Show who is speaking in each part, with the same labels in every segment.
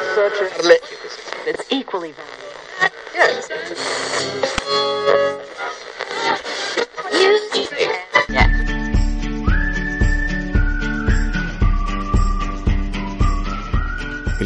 Speaker 1: Search It's equally valuable. Yes.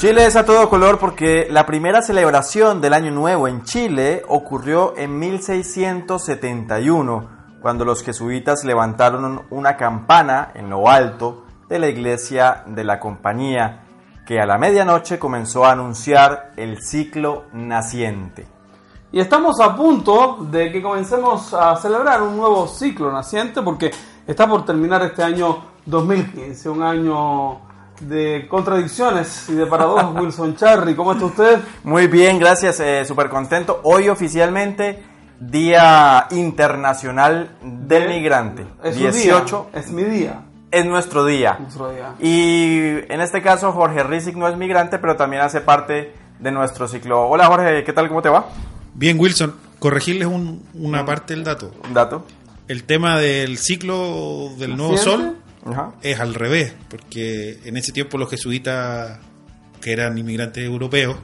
Speaker 2: Chile es a todo color porque la primera celebración del Año Nuevo en Chile ocurrió en 1671, cuando los jesuitas levantaron una campana en lo alto de la iglesia de la compañía, que a la medianoche comenzó a anunciar el ciclo naciente.
Speaker 3: Y estamos a punto de que comencemos a celebrar un nuevo ciclo naciente porque está por terminar este año 2015, un año de contradicciones y de paradojas. Wilson Charry, ¿cómo está usted?
Speaker 2: Muy bien, gracias, eh, súper contento. Hoy oficialmente Día Internacional del Migrante.
Speaker 3: Es su
Speaker 2: 18
Speaker 3: día, es mi día.
Speaker 2: es nuestro día.
Speaker 3: Nuestro día.
Speaker 2: Y en este caso Jorge Rizik no es migrante, pero también hace parte de nuestro ciclo. Hola Jorge, ¿qué tal? ¿Cómo te va?
Speaker 4: Bien, Wilson, corregirles un- una parte del dato.
Speaker 2: Un dato.
Speaker 4: El tema del ciclo del nuevo sol
Speaker 2: Ajá.
Speaker 4: es al revés, porque en ese tiempo los jesuitas, que eran inmigrantes europeos,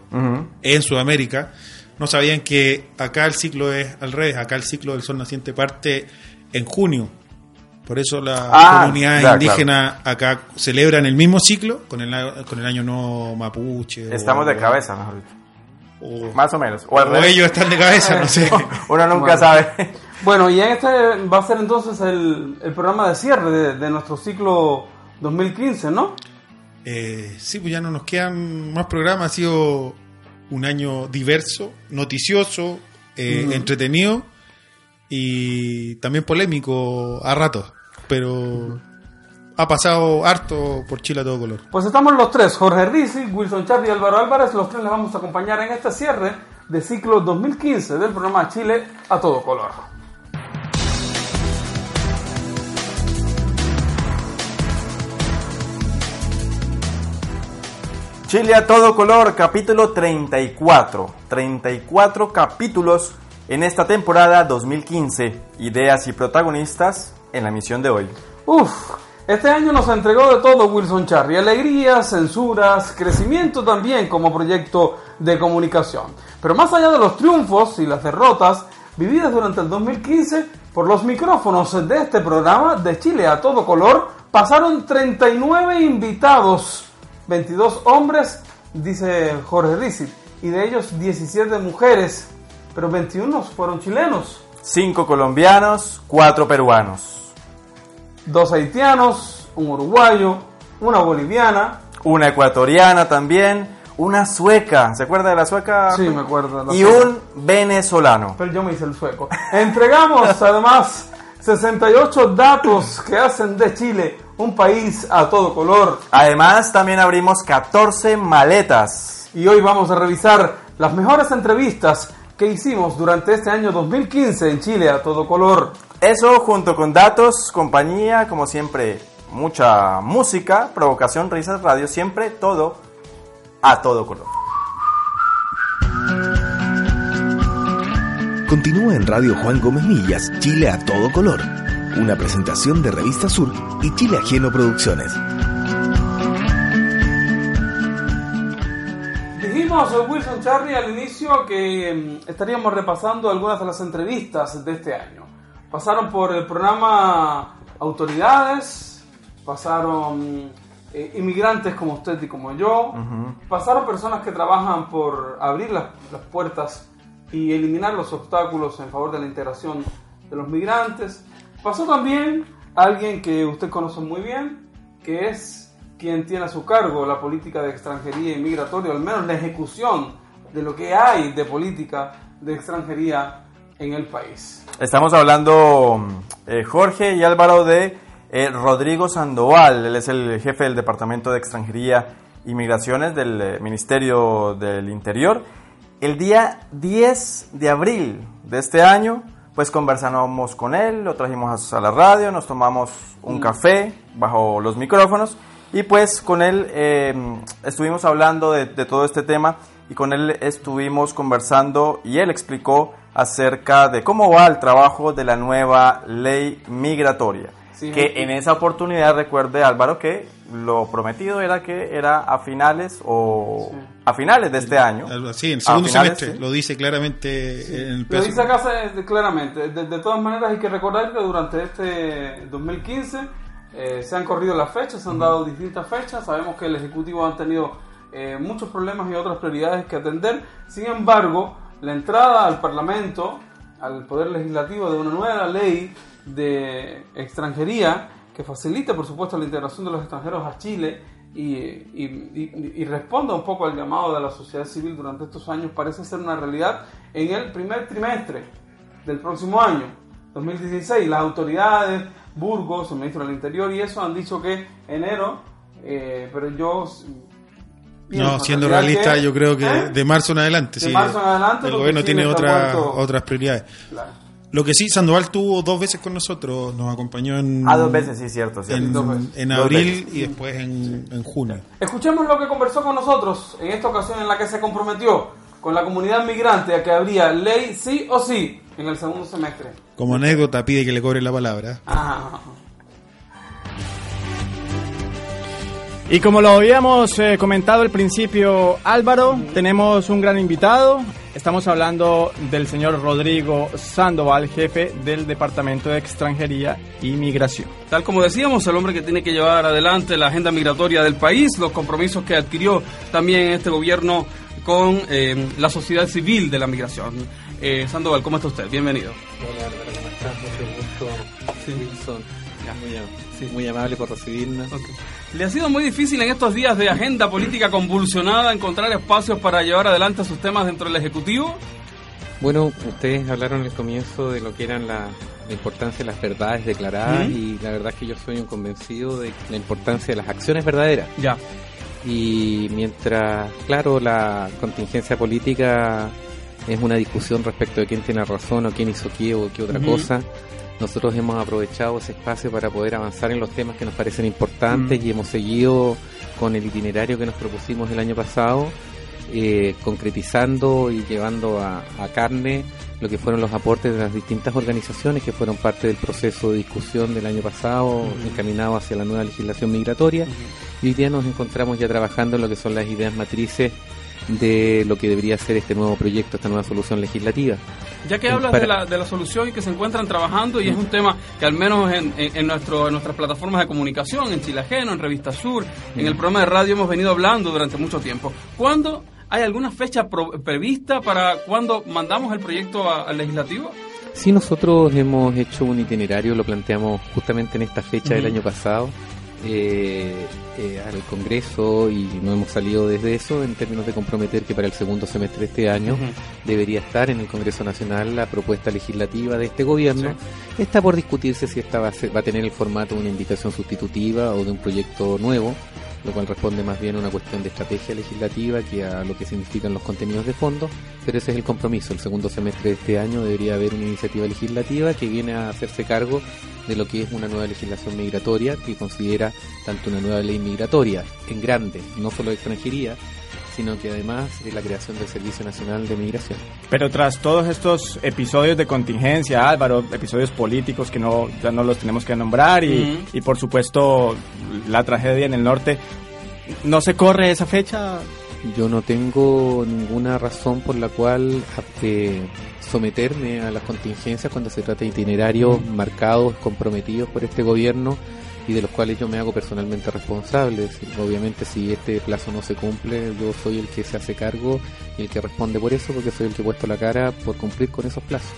Speaker 4: en Sudamérica, no sabían que acá el ciclo es al revés, acá el ciclo del sol naciente parte en junio. Por eso las
Speaker 2: Ah,
Speaker 4: comunidades
Speaker 2: ya,
Speaker 4: indígenas acá celebran el mismo ciclo con el, con el año nuevo mapuche. o-
Speaker 2: Estamos de cabeza, mejor dicho.
Speaker 4: O,
Speaker 2: Más o menos. O,
Speaker 4: o ellos están de cabeza, no sé.
Speaker 2: Uno nunca
Speaker 3: Bueno.
Speaker 2: sabe.
Speaker 3: Bueno, y en este va a ser entonces el, el programa de cierre de, de nuestro ciclo 2015, ¿no?
Speaker 4: Eh, sí, pues ya no nos quedan más programas. Ha sido un año diverso, noticioso, eh, entretenido y también polémico a ratos. Pero ha pasado harto por Chile a todo color.
Speaker 3: Pues estamos los tres, Jorge Rizzi, Wilson Charly y Álvaro Álvarez, los tres les vamos a acompañar en este cierre de ciclo 2015 del programa Chile a todo color.
Speaker 2: Chile a todo color, capítulo 34. 34 capítulos en esta temporada 2015. Ideas y protagonistas en la misión de hoy.
Speaker 3: Uf, este año nos entregó de todo Wilson Charry, alegrías, censuras, crecimiento también como proyecto de comunicación. Pero más allá de los triunfos y las derrotas vividas durante el 2015, por los micrófonos de este programa de Chile a todo color, pasaron 39 invitados, 22 hombres, dice Jorge Rizzi, y de ellos 17 mujeres, pero 21 fueron chilenos.
Speaker 2: 5 colombianos, 4 peruanos.
Speaker 3: dos haitianos, un uruguayo, una boliviana.
Speaker 2: Una ecuatoriana también. Una sueca. ¿Se acuerda de la sueca?
Speaker 3: Sí, me acuerdo de la
Speaker 2: Y
Speaker 3: sueca.
Speaker 2: un venezolano.
Speaker 3: Pero yo me hice el sueco. Entregamos además 68 datos que hacen de Chile un país a todo color.
Speaker 2: Además, también abrimos 14 maletas.
Speaker 3: Y hoy vamos a revisar las mejores entrevistas que hicimos durante este año 2015 en Chile a todo color.
Speaker 2: Eso junto con datos, compañía, como siempre, mucha música, provocación, risas, radio, siempre todo a todo color.
Speaker 5: Continúa en Radio Juan Gómez Millas, Chile a todo color. Una presentación de Revista Sur y Chile Ajeno Producciones.
Speaker 3: Dijimos eh, Wilson Charlie al inicio que mm, estaríamos repasando algunas de las entrevistas de este año. Pasaron por el programa Autoridades, pasaron eh, inmigrantes como usted y como yo, pasaron personas que trabajan por abrir las, las puertas y eliminar los obstáculos en favor de la integración de los migrantes. Pasó también alguien que usted conoce muy bien, que es quien tiene a su cargo la política de extranjería y migratoria, al menos la ejecución de lo que hay de política de extranjería en el país.
Speaker 2: Estamos hablando, eh, Jorge y Álvaro, de eh, Rodrigo Sandoval, él es el jefe del Departamento de Extranjería y Migraciones del eh, Ministerio del Interior. El día 10 de abril de este año, pues conversamos con él, lo trajimos a la radio, nos tomamos un café bajo los micrófonos y pues con él eh, estuvimos hablando de, de todo este tema y con él estuvimos conversando y él explicó acerca de cómo va el trabajo de la nueva ley migratoria.
Speaker 3: Sí,
Speaker 2: que
Speaker 3: sí.
Speaker 2: en esa oportunidad recuerde Álvaro que lo prometido era que era a finales o
Speaker 3: Sí.
Speaker 2: a finales de este año.
Speaker 4: Así, en el segundo
Speaker 2: finales,
Speaker 4: semestre,
Speaker 2: sí.
Speaker 4: lo dice claramente en el
Speaker 3: Lo dice acá claramente. De, de todas maneras, hay que recordar que durante este 2015 eh, se han corrido las fechas, se han dado distintas fechas. Sabemos que el Ejecutivo ha tenido eh, muchos problemas y otras prioridades que atender. Sin embargo, la entrada al Parlamento, al Poder Legislativo, de una nueva ley de extranjería que facilite, por supuesto, la integración de los extranjeros a Chile y, y- y- y responda un poco al llamado de la sociedad civil durante estos años, parece ser una realidad en el primer trimestre del próximo año, 2016. Las autoridades, Burgos, el ministro del Interior y eso han dicho que enero, eh, pero yo...
Speaker 4: No,
Speaker 3: en
Speaker 4: siendo realista,
Speaker 3: que-
Speaker 4: yo creo que
Speaker 3: ¿Eh?
Speaker 4: de marzo en adelante.
Speaker 3: De
Speaker 4: sí,
Speaker 3: marzo en adelante,
Speaker 4: El gobierno tiene otra- otras prioridades.
Speaker 3: Claro.
Speaker 4: Lo que sí, Sandoval tuvo dos veces con nosotros, nos acompañó en,
Speaker 2: Ah, dos veces, sí, cierto. cierto.
Speaker 4: en,
Speaker 3: Dos veces.
Speaker 4: en
Speaker 2: Dos
Speaker 4: abril
Speaker 2: veces.
Speaker 4: y después en, en junio.
Speaker 3: Escuchemos lo que conversó con nosotros en esta ocasión en la que se comprometió con la comunidad migrante a que habría ley sí o sí en el segundo semestre.
Speaker 4: Como anécdota pide que le cobre la palabra.
Speaker 3: Ah,
Speaker 6: Y como lo habíamos eh, comentado al principio, Álvaro, tenemos un gran invitado. Estamos hablando del señor Rodrigo Sandoval, jefe del Departamento de Extranjería y Migración.
Speaker 3: Tal como decíamos, el hombre que tiene que llevar adelante la agenda migratoria del país, los compromisos que adquirió también este gobierno con eh, la sociedad civil de la migración. Eh, Sandoval, ¿cómo está usted? Bienvenido.
Speaker 7: Hola ¿cómo estás? Mucho gusto, Wilson.
Speaker 3: Ya.
Speaker 7: Muy, am- muy amable por recibirnos.
Speaker 3: ¿Le ha sido muy difícil en estos días de agenda política convulsionada encontrar espacios para llevar adelante sus temas dentro del Ejecutivo?
Speaker 7: Bueno, ustedes hablaron al comienzo de lo que eran la, la importancia de las verdades declaradas y la verdad es que yo soy un convencido de la importancia de las acciones verdaderas.
Speaker 3: Ya.
Speaker 7: Y mientras, claro, la contingencia política es una discusión respecto de quién tiene razón o quién hizo qué o qué otra cosa, nosotros hemos aprovechado ese espacio para poder avanzar en los temas que nos parecen importantes y hemos seguido con el itinerario que nos propusimos el año pasado, eh, concretizando y llevando a, a carne lo que fueron los aportes de las distintas organizaciones que fueron parte del proceso de discusión del año pasado encaminado hacia la nueva legislación migratoria. Y hoy día nos encontramos ya trabajando en lo que son las ideas matrices de lo que debería ser este nuevo proyecto, esta nueva solución legislativa.
Speaker 3: Ya que hablas
Speaker 7: para-
Speaker 3: de, la, de la solución y que se encuentran trabajando, y es un tema que al menos en, en- en nuestro, en nuestras plataformas de comunicación, en Chile Ajeno, en Revista Sur, en el programa de radio hemos venido hablando durante mucho tiempo. ¿Cuándo hay alguna fecha pro- prevista para cuando mandamos el proyecto al legislativo?
Speaker 7: Sí, nosotros hemos hecho un itinerario, lo planteamos justamente en esta fecha del año pasado eh, eh, al Congreso y no hemos salido desde eso en términos de comprometer que para el segundo semestre de este año debería estar en el Congreso Nacional la propuesta legislativa de este gobierno. Está por discutirse si esta va a, ser- va a tener el formato de una indicación sustitutiva o de un proyecto nuevo, lo cual responde más bien a una cuestión de estrategia legislativa que a lo que significan los contenidos de fondo, pero ese es el compromiso. El segundo semestre de este año debería haber una iniciativa legislativa que viene a hacerse cargo de lo que es una nueva legislación migratoria que considera tanto una nueva ley migratoria en grande, no solo de extranjería, sino que además es la creación del Servicio Nacional de Migración.
Speaker 6: Pero tras todos estos episodios de contingencia, Álvaro, episodios políticos que no, ya no los tenemos que nombrar y,
Speaker 3: Ujú.
Speaker 6: y por supuesto la tragedia en el norte, ¿no se corre esa fecha?
Speaker 7: Yo no tengo ninguna razón por la cual eh, someterme a las contingencias cuando se trata de itinerarios marcados, comprometidos por este gobierno y de los cuales yo me hago personalmente responsable. Obviamente si este plazo no se cumple, yo soy el que se hace cargo y el que responde por eso, porque soy el que he puesto la cara por cumplir con esos plazos.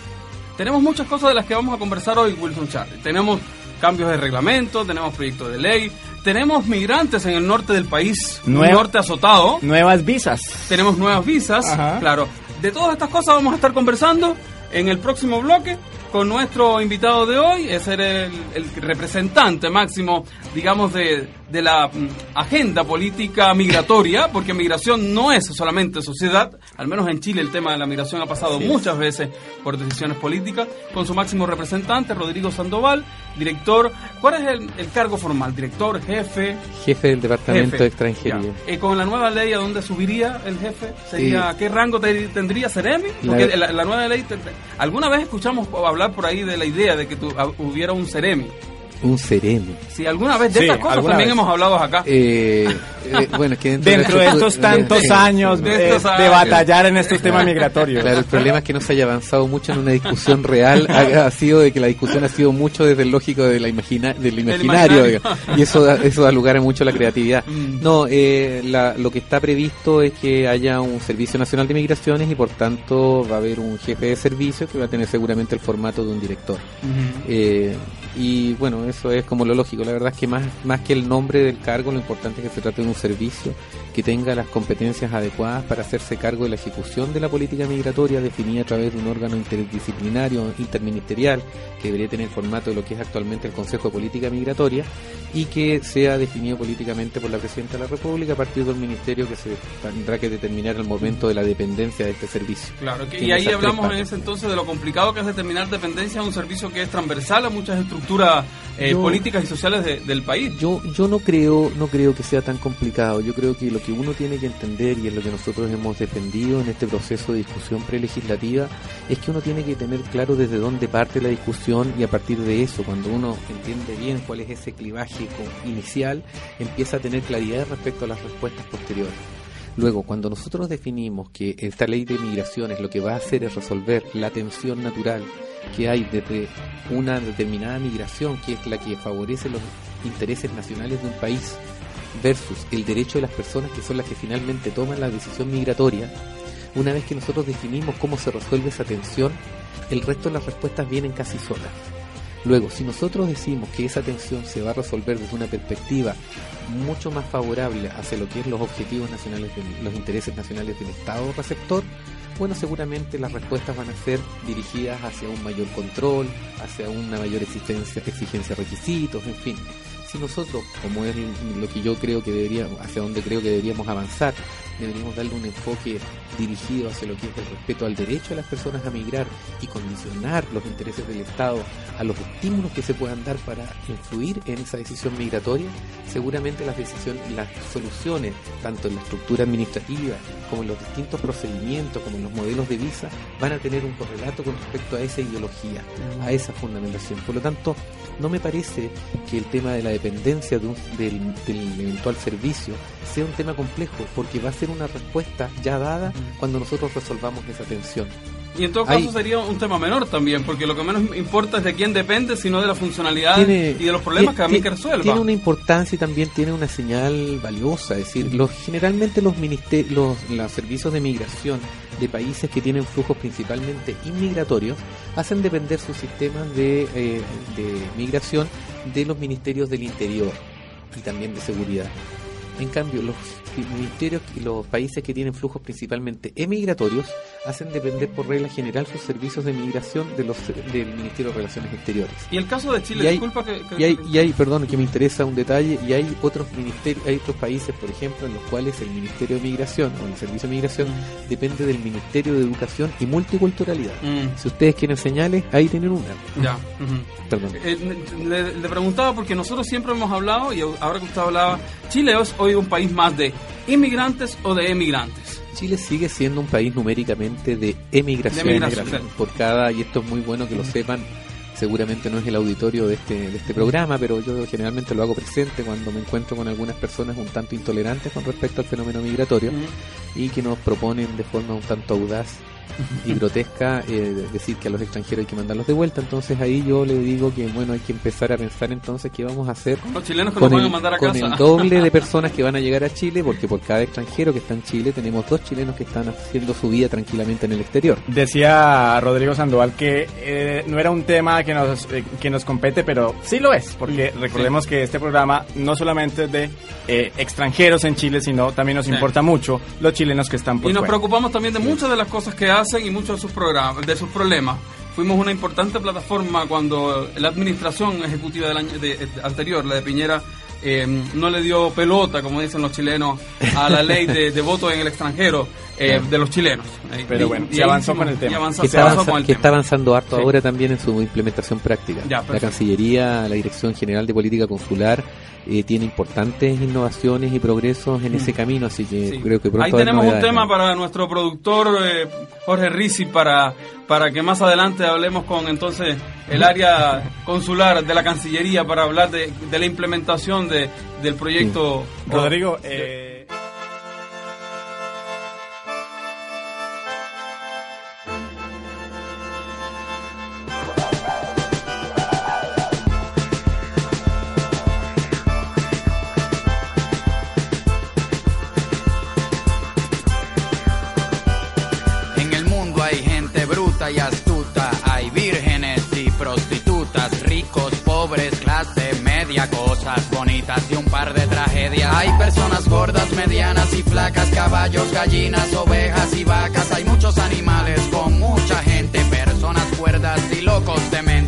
Speaker 3: Tenemos muchas cosas de las que vamos a conversar hoy, Wilson Charlie. Tenemos cambios de reglamento, tenemos proyectos de ley, tenemos migrantes en el norte del país, un norte azotado,
Speaker 6: Nuevas visas.
Speaker 3: tenemos nuevas visas,
Speaker 6: Ajá.
Speaker 3: claro. De todas estas cosas vamos a estar conversando en el próximo bloque con nuestro invitado de hoy, es el, el representante máximo, digamos, de, de la mm, agenda política migratoria, porque migración no es solamente sociedad, al menos en Chile el tema de la migración ha pasado muchas veces por decisiones políticas, con su máximo representante, Rodrigo Sandoval, director, ¿cuál es el, el cargo formal? ¿Director, jefe?
Speaker 7: Jefe del Departamento
Speaker 3: Jefe.
Speaker 7: de Extranjería.
Speaker 3: Eh, con la nueva ley, ¿a dónde subiría el jefe? ¿Sería,
Speaker 7: Eh,
Speaker 3: ¿Qué rango te- tendría Ceremi?
Speaker 7: la-
Speaker 3: Porque la, la nueva ley, te- te- alguna vez escuchamos hablar por ahí de la idea de que tu- ah, hubiera un Ceremi.
Speaker 7: Un sereno.
Speaker 3: Si alguna vez de
Speaker 6: Sí,
Speaker 3: estas cosas también
Speaker 6: vez.
Speaker 3: hemos hablado acá.
Speaker 7: Eh, eh, bueno, que dentro,
Speaker 6: Dentro de estos tantos
Speaker 7: Sí,
Speaker 6: años
Speaker 3: de años.
Speaker 6: batallar en estos temas migratorios.
Speaker 7: Claro, el problema es que no se haya avanzado mucho en una discusión real. Ha, ha sido de que la discusión ha sido mucho desde el lógico de la imagina, del imaginario.
Speaker 3: imaginario.
Speaker 7: diga. y eso da, eso da lugar a mucho a la creatividad.
Speaker 3: Mm.
Speaker 7: No, eh, la- lo que está previsto es que haya un Servicio Nacional de Migraciones y por tanto va a haber un jefe de servicio que va a tener seguramente el formato de un director. Eh, y bueno, eso es como lo lógico. La verdad es que más, más que el nombre del cargo, lo importante es que se trate de un servicio que tenga las competencias adecuadas para hacerse cargo de la ejecución de la política migratoria definida a través de un órgano interdisciplinario, interministerial, que debería tener el formato de lo que es actualmente el Consejo de Política Migratoria y que sea definido políticamente por la Presidenta de la República a partir del ministerio que se tendrá que determinar el momento de la dependencia de este servicio.
Speaker 3: Claro, que- y ahí hablamos en ese entonces de lo complicado que es determinar dependencia de un servicio que es transversal a muchas estructuras eh,
Speaker 7: Yo-
Speaker 3: políticas y sociales de- del país.
Speaker 7: Yo, yo no creo, no creo que sea tan complicado. Yo creo que lo que uno tiene que entender y es lo que nosotros hemos defendido en este proceso de discusión prelegislativa es que uno tiene que tener claro desde dónde parte la discusión y a partir de eso, cuando uno entiende bien cuál es ese clivaje inicial, empieza a tener claridad respecto a las respuestas posteriores. Luego, cuando nosotros definimos que esta ley de migraciones lo que va a hacer es resolver la tensión natural que hay desde una determinada migración, que es la que favorece los intereses nacionales de un país, versus el derecho de las personas que son las que finalmente toman la decisión migratoria, una vez que nosotros definimos cómo se resuelve esa tensión, el resto de las respuestas vienen casi solas. Luego, si nosotros decimos que esa tensión se va a resolver desde una perspectiva mucho más favorable hacia lo que es los objetivos nacionales, del- los intereses nacionales del Estado receptor, bueno, seguramente las respuestas van a ser dirigidas hacia un mayor control, hacia una mayor exigencia, exigencia de requisitos, en fin. Si nosotros, como es lo que yo creo que deberíamos, hacia donde creo que deberíamos avanzar, deberíamos darle un enfoque dirigido hacia lo que es el respeto al derecho de las personas a migrar y condicionar los intereses del Estado a los estímulos que se puedan dar para influir en esa decisión migratoria, seguramente las decisiones, las soluciones, tanto en la estructura administrativa como en los distintos procedimientos, como en los modelos de visa, van a tener un correlato con respecto a esa ideología, a esa fundamentación. Por lo tanto, no me parece que el tema de la dependencia de un- del, del eventual servicio sea un tema complejo, porque va a ser una respuesta ya dada cuando nosotros resolvamos esa tensión.
Speaker 3: Y en todo caso sería un tema menor también, porque lo que menos importa es de quién depende, sino de la funcionalidad
Speaker 7: Tiene-
Speaker 3: y de los problemas que a mí que resuelva.
Speaker 7: Tiene una importancia y también tiene una señal valiosa. Es decir, los, generalmente los, ministerios, los, los servicios de migración de países que tienen flujos principalmente inmigratorios hacen depender sus sistemas de, eh, de migración de los ministerios del interior y también de seguridad. En cambio, los ministerios y los países que tienen flujos principalmente emigratorios hacen depender por regla general sus servicios de migración de los, del Ministerio de Relaciones Exteriores.
Speaker 3: Y el caso de Chile,
Speaker 7: Y hay-
Speaker 3: disculpa que... que-
Speaker 7: Y hay, y hay, perdón, que me interesa un detalle, y hay otros ministerios, hay otros países, por ejemplo, en los cuales el Ministerio de Migración o el Servicio de Migración depende del Ministerio de Educación y Multiculturalidad.
Speaker 3: Mm,
Speaker 7: Si ustedes quieren señales, ahí tienen una.
Speaker 3: ya. ujú.
Speaker 7: Perdón.
Speaker 3: Eh, le, le preguntaba porque nosotros siempre hemos hablado, y ahora que usted hablaba, Chile es hoy un país más de inmigrantes o de emigrantes.
Speaker 7: Chile sigue siendo un país numéricamente de emigración,
Speaker 3: De emigración, claro.
Speaker 7: por cada, y esto es muy bueno que lo sepan, seguramente no es el auditorio de este, de este programa, pero yo generalmente lo hago presente cuando me encuentro con algunas personas un tanto intolerantes con respecto al fenómeno migratorio y que nos proponen de forma un tanto audaz y grotesca eh, decir que a los extranjeros hay que mandarlos de vuelta. Entonces ahí yo le digo que bueno hay que empezar a pensar entonces qué vamos a hacer
Speaker 3: Los chilenos que nos
Speaker 7: con
Speaker 3: van a
Speaker 7: el,
Speaker 3: mandar a
Speaker 7: con
Speaker 3: casa.
Speaker 7: el doble de personas que van a llegar a Chile, porque por cada extranjero que está en Chile tenemos dos chilenos que están haciendo su vida tranquilamente en el exterior.
Speaker 6: Decía Rodrigo Sandoval que eh, no era un tema que nos, eh, que nos compete, pero sí lo es, porque recordemos que este programa no solamente es de eh, extranjeros en Chile, sino también nos
Speaker 3: Sí.
Speaker 6: importa mucho los chilenos que están por
Speaker 3: Y nos
Speaker 6: fuera.
Speaker 3: preocupamos también de muchas de las cosas que hacen y muchos de sus programas, de sus problemas. fuimos una importante plataforma cuando la administración ejecutiva del año de- de- anterior, la de Piñera, eh, no le dio pelota, como dicen los chilenos, a la ley de, de voto en el extranjero eh, de los chilenos. Eh,
Speaker 6: Pero
Speaker 3: y-
Speaker 6: bueno,
Speaker 3: y
Speaker 6: se avanzó con el tema.
Speaker 3: y avanzó-
Speaker 7: que está,
Speaker 3: avanzó
Speaker 7: avanza-
Speaker 3: con el
Speaker 7: que
Speaker 3: tema.
Speaker 7: está avanzando harto
Speaker 3: Sí.
Speaker 7: ahora también en su implementación práctica.
Speaker 3: Ya,
Speaker 7: la. Cancillería, la Dirección General de Política Consular eh, tiene importantes innovaciones y progresos en ese camino, así que
Speaker 3: Sí.
Speaker 7: creo que pronto
Speaker 3: Ahí tenemos un tema para nuestro productor eh, Jorge Rizzi para, para que más adelante hablemos con entonces el área consular de la Cancillería para hablar de, de la implementación de, del proyecto.
Speaker 6: Rodrigo, eh,
Speaker 8: media, cosas bonitas y un par de tragedias. Hay personas gordas, medianas y flacas, caballos, gallinas, ovejas y vacas. Hay muchos animales con mucha gente, personas cuerdas y locos de mente.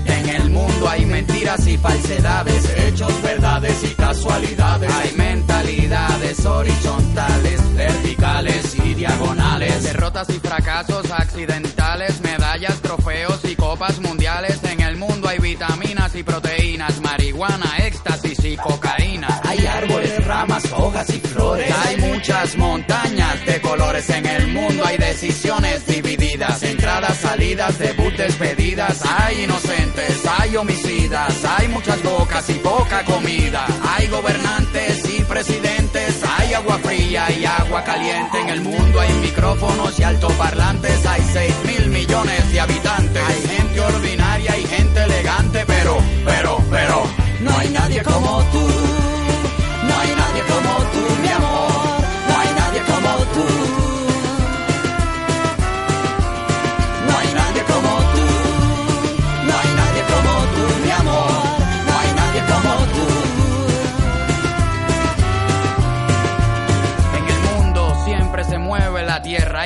Speaker 8: Hay mentiras y falsedades, hechos, verdades y casualidades. Hay mentalidades horizontales, verticales y diagonales. Derrotas y fracasos accidentales, medallas, trofeos y copas mundiales. En el mundo hay vitaminas y proteínas, marihuana, éxtasis y cocaína. Hay árboles, ramas, hojas y Hay muchas montañas de colores en el mundo. Hay decisiones divididas, entradas, salidas, debut, despedidas. Hay inocentes, hay homicidas, hay muchas bocas y poca comida. Hay gobernantes y presidentes, hay agua fría y agua caliente. En el mundo hay micrófonos y altoparlantes. Hay 6 mil millones de habitantes. Hay gente ordinaria y gente elegante, pero, pero, pero, no hay nadie como tú.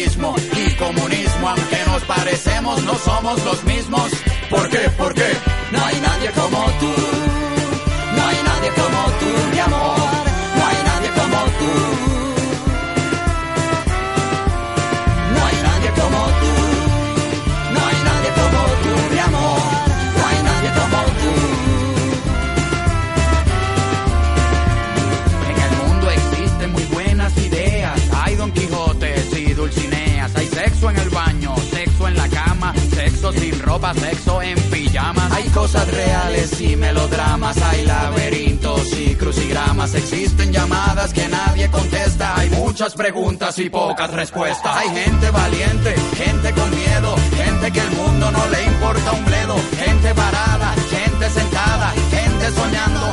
Speaker 8: y comunismo. Aunque nos parecemos, no somos los mismos. ¿Por qué? ¿Por qué? No hay nadie como tú. Ropa, sexo en pijamas. Hay cosas reales y melodramas. Hay laberintos y crucigramas. Existen llamadas que nadie contesta. Hay muchas preguntas y pocas respuestas. Hay gente valiente, gente con miedo, gente que el mundo no le importa un bledo. Gente parada, gente sentada, gente soñando,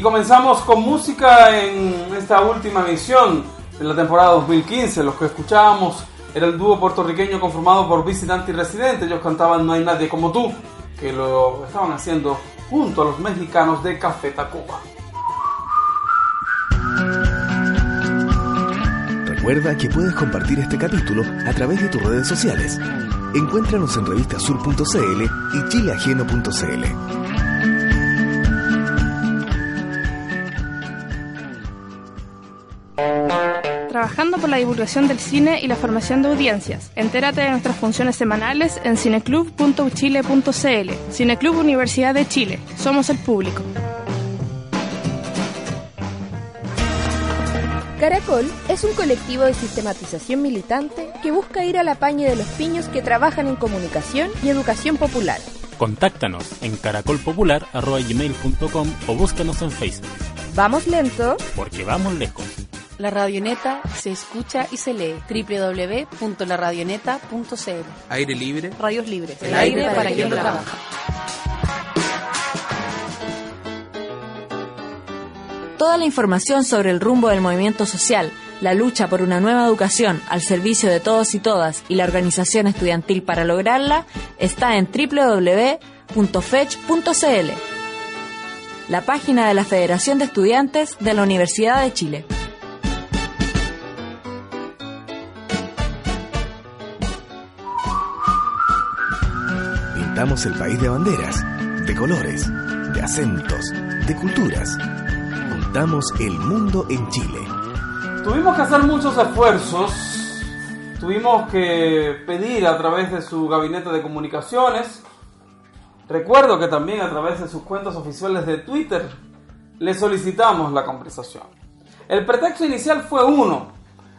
Speaker 3: Y comenzamos con música en esta última emisión de la temporada 2015. Los que escuchábamos era el dúo puertorriqueño conformado por visitante y residente. Ellos cantaban No hay nadie como tú, que lo estaban haciendo junto a los mexicanos de Café Tacuba.
Speaker 5: Recuerda que puedes compartir este capítulo a través de tus redes sociales. Encuéntranos en revistasur.cl y chileajeno.cl.
Speaker 9: Trabajando por la divulgación del cine y la formación de audiencias. Entérate de nuestras funciones semanales en cineclub.uchile.cl. Cineclub Universidad de Chile. Somos el público.
Speaker 10: Caracol es un colectivo de sistematización militante que busca ir a la paña de los piños que trabajan en comunicación y educación popular.
Speaker 11: Contáctanos en caracolpopular.gmail.com o búscanos en Facebook.
Speaker 10: Vamos lento.
Speaker 11: Porque vamos lejos.
Speaker 12: La Radioneta se escucha y se lee. www.laradioneta.cl
Speaker 13: Aire libre.
Speaker 12: Radios libres.
Speaker 10: El, aire, para, para quien lo trabaja.
Speaker 14: Toda la información sobre el rumbo del movimiento social, la lucha por una nueva educación al servicio de todos y todas y la organización estudiantil para lograrla está en www.fech.cl, la página de la Federación de Estudiantes de la Universidad de Chile.
Speaker 5: Pintamos el país de banderas, de colores, de acentos, de culturas. Juntamos el mundo en Chile.
Speaker 3: Tuvimos que hacer muchos esfuerzos, tuvimos que pedir a través de su gabinete de comunicaciones, recuerdo que también a través de sus cuentas oficiales de Twitter le solicitamos la conversación. El pretexto inicial fue uno,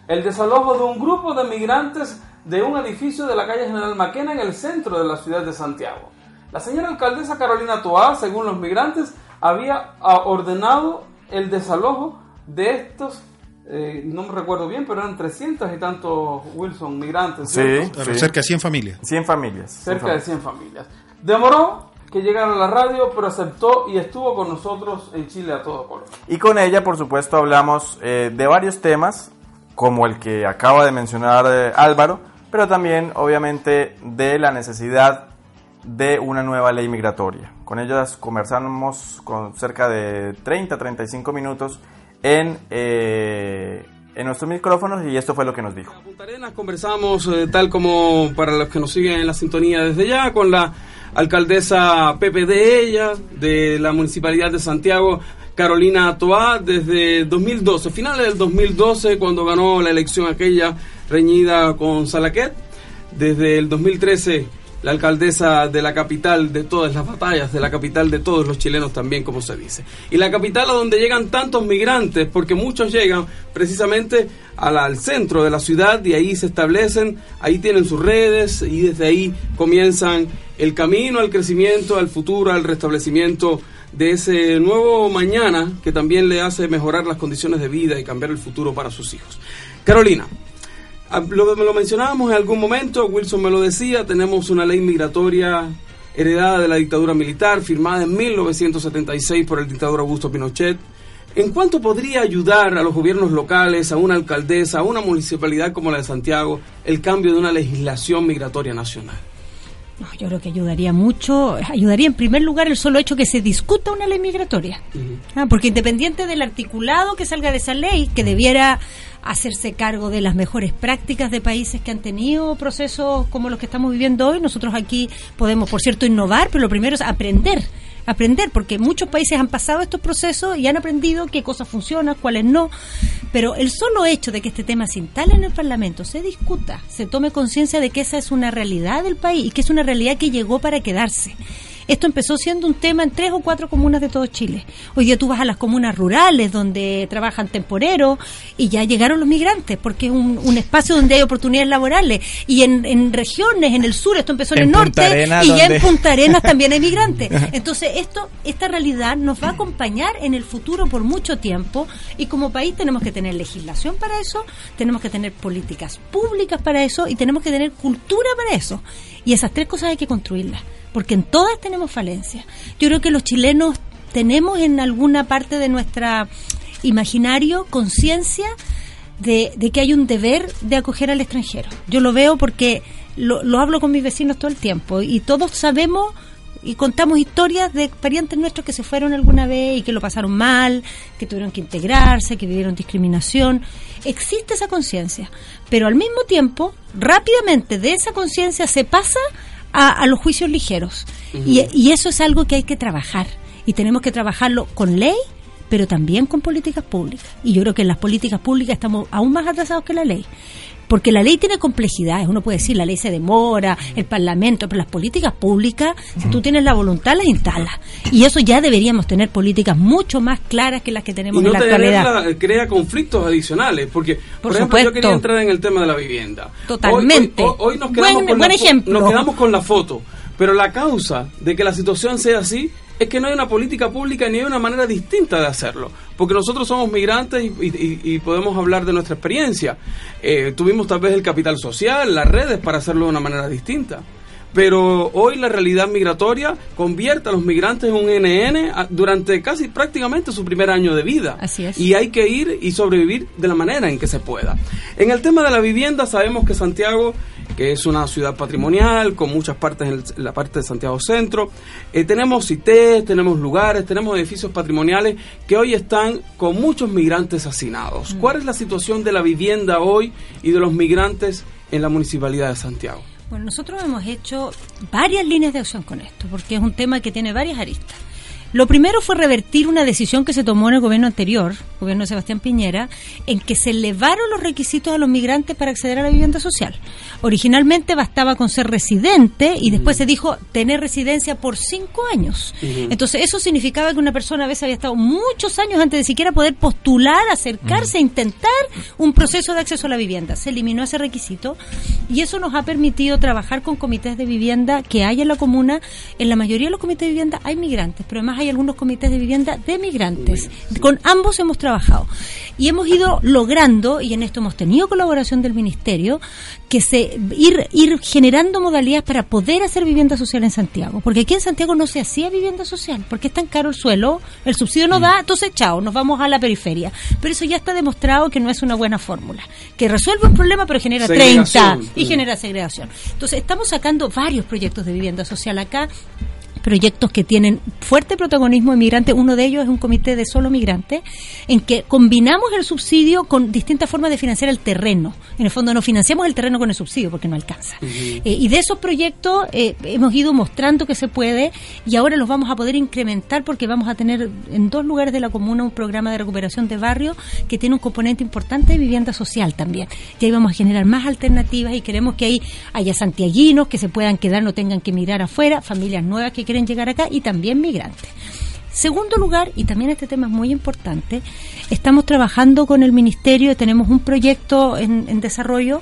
Speaker 3: el desalojo de un grupo de migrantes de un edificio de la calle General Maquena en el centro de la ciudad de Santiago. La señora alcaldesa Carolina Toá, según los migrantes, había ordenado el desalojo de estos, eh, no me recuerdo bien, pero eran 300 y tantos Wilson migrantes.
Speaker 2: Sí, sí.
Speaker 4: Cerca de 100 familias.
Speaker 2: 100 familias.
Speaker 3: Cerca de 100 familias. Demoró que llegara a la radio, pero aceptó y estuvo con nosotros en Chile a todo color.
Speaker 2: Y con ella, por supuesto, hablamos eh, de varios temas, como el que acaba de mencionar eh, Álvaro, pero también, obviamente, de la necesidad de una nueva ley migratoria. Con ellas conversamos con cerca de 30, 35 minutos en, eh, en nuestros micrófonos y esto fue lo que nos dijo.
Speaker 3: Punta Arenas conversamos, eh, tal como para los que nos siguen en la sintonía desde ya, con la alcaldesa Pepe de ella, de la Municipalidad de Santiago, Carolina Toá, desde 2012, finales del 2012, cuando ganó la elección aquella reñida con Salaquet, desde el 2013 la alcaldesa de la capital de todas las batallas, de la capital de todos los chilenos también, como se dice. Y la capital a donde llegan tantos migrantes, porque muchos llegan precisamente al centro de la ciudad y ahí se establecen, ahí tienen sus redes y desde ahí comienzan el camino al crecimiento, al futuro, al restablecimiento de ese nuevo mañana que también le hace mejorar las condiciones de vida y cambiar el futuro para sus hijos. Carolina, Lo, lo mencionábamos en algún momento, Wilson me lo decía, tenemos una ley migratoria heredada de la dictadura militar, firmada en 1976 por el dictador Augusto Pinochet. ¿En cuánto podría ayudar a los gobiernos locales, a una alcaldesa, a una municipalidad como la de Santiago, el cambio de una legislación migratoria nacional?
Speaker 15: Yo creo que ayudaría mucho, ayudaría en primer lugar el solo hecho que se discuta una ley migratoria. Ah, porque independiente del articulado que salga de esa ley, que debiera hacerse cargo de las mejores prácticas de países que han tenido procesos como los que estamos viviendo hoy, nosotros aquí podemos, por cierto, innovar, pero lo primero es aprender. Aprender, porque muchos países han pasado estos procesos y han aprendido qué cosas funcionan, cuáles no. Pero el solo hecho de que este tema se instale en el Parlamento, se discuta, se tome conciencia de que esa es una realidad del país y que es una realidad que llegó para quedarse. Esto empezó siendo un tema en tres o cuatro comunas de todo Chile. Hoy día tú vas a las comunas rurales donde trabajan temporeros y ya llegaron los migrantes porque es un, un espacio donde hay oportunidades laborales. Y en, en regiones, en el sur, esto empezó en,
Speaker 6: En
Speaker 15: el norte y ya en Punta Arenas también hay migrantes. Entonces esto, esta realidad nos va a acompañar en el futuro por mucho tiempo y como país tenemos que tener legislación para eso, tenemos que tener políticas públicas para eso y tenemos que tener cultura para eso. Y esas tres cosas hay que construirlas, porque en todas tenemos falencias. Yo creo que los chilenos tenemos en alguna parte de nuestra imaginario conciencia de, de que hay un deber de acoger al extranjero. Yo lo veo porque lo, lo hablo con mis vecinos todo el tiempo y todos sabemos y contamos historias de parientes nuestros que se fueron alguna vez y que lo pasaron mal, que tuvieron que integrarse, que vivieron discriminación. Existe esa conciencia, pero al mismo tiempo, rápidamente de esa conciencia se pasa a, a los juicios ligeros. y, y eso es algo que hay que trabajar. Y tenemos que trabajarlo con ley, pero también con políticas públicas. Y yo creo que en las políticas públicas estamos aún más atrasados que la ley. Porque la ley tiene complejidades. Uno puede decir, la ley se demora, el Parlamento, pero las políticas públicas, si tú tienes la voluntad, las instalas. Y eso ya deberíamos tener políticas mucho más claras que las que tenemos
Speaker 3: y no
Speaker 15: en la actualidad.
Speaker 3: tenerla crea conflictos adicionales, porque por,
Speaker 15: Por
Speaker 3: ejemplo yo quería entrar en el tema de la vivienda.
Speaker 15: Totalmente.
Speaker 3: Hoy, hoy- hoy nos quedamos
Speaker 15: Buen-
Speaker 3: con
Speaker 15: buen
Speaker 3: la
Speaker 15: ejemplo.
Speaker 3: nos quedamos con la foto, pero la causa de que la situación sea así es que no hay una política pública ni hay una manera distinta de hacerlo, porque nosotros somos migrantes y, podemos hablar de nuestra experiencia. Eh, tuvimos tal vez el capital social, las redes para hacerlo de una manera distinta. Pero hoy la realidad migratoria convierte a los migrantes en un NN durante casi prácticamente su primer año de vida.
Speaker 15: Así es.
Speaker 3: Y hay que ir y sobrevivir de la manera en que se pueda. En el tema de la vivienda sabemos que Santiago, que es una ciudad patrimonial, con muchas partes en, el- en la parte de Santiago Centro, eh, tenemos CITES, tenemos lugares, tenemos edificios patrimoniales que hoy están con muchos migrantes hacinados. ¿Cuál es la situación de la vivienda hoy y de los migrantes en la Municipalidad de Santiago?
Speaker 15: Bueno, nosotros hemos hecho varias líneas de acción con esto, porque es un tema que tiene varias aristas. Lo primero fue revertir una decisión que se tomó en el gobierno anterior, gobierno de Sebastián Piñera, en que se elevaron los requisitos a los migrantes para acceder a la vivienda social. Originalmente bastaba con ser residente y después se dijo tener residencia por cinco años. Entonces eso significaba que una persona a veces había estado muchos años antes de siquiera poder postular, acercarse, a intentar un proceso de acceso a la vivienda. Se eliminó ese requisito y eso nos ha permitido trabajar con comités de vivienda que hay en la comuna. En la mayoría de los comités de vivienda hay migrantes, pero además hay algunos comités de vivienda de migrantes. Con ambos hemos trabajado y hemos ido logrando, y en esto hemos tenido colaboración del Ministerio, que se ir, ir generando modalidades para poder hacer vivienda social en Santiago. Porque aquí en Santiago no se hacía vivienda social, porque es tan caro el suelo, el subsidio no da, entonces chao, nos vamos a la periferia. Pero eso ya está demostrado que no es una buena fórmula. Que resuelve un problema, pero genera 30
Speaker 3: Segregación.
Speaker 15: y genera segregación. Entonces estamos sacando varios proyectos de vivienda social acá proyectos que tienen fuerte protagonismo de migrantes. Uno de ellos es un comité de solo migrantes, en que combinamos el subsidio con distintas formas de financiar el terreno. En el fondo no financiamos el terreno con el subsidio porque no alcanza. Eh, y de esos proyectos eh, hemos ido mostrando que se puede y ahora los vamos a poder incrementar porque vamos a tener en dos lugares de la comuna un programa de recuperación de barrio que tiene un componente importante de vivienda social también. Y ahí vamos a generar más alternativas y queremos que ahí haya santiaguinos que se puedan quedar, no tengan que mirar afuera, familias nuevas que quieren llegar acá y también migrantes. Segundo lugar, y también este tema es muy importante, estamos trabajando con el Ministerio, tenemos un proyecto en, en desarrollo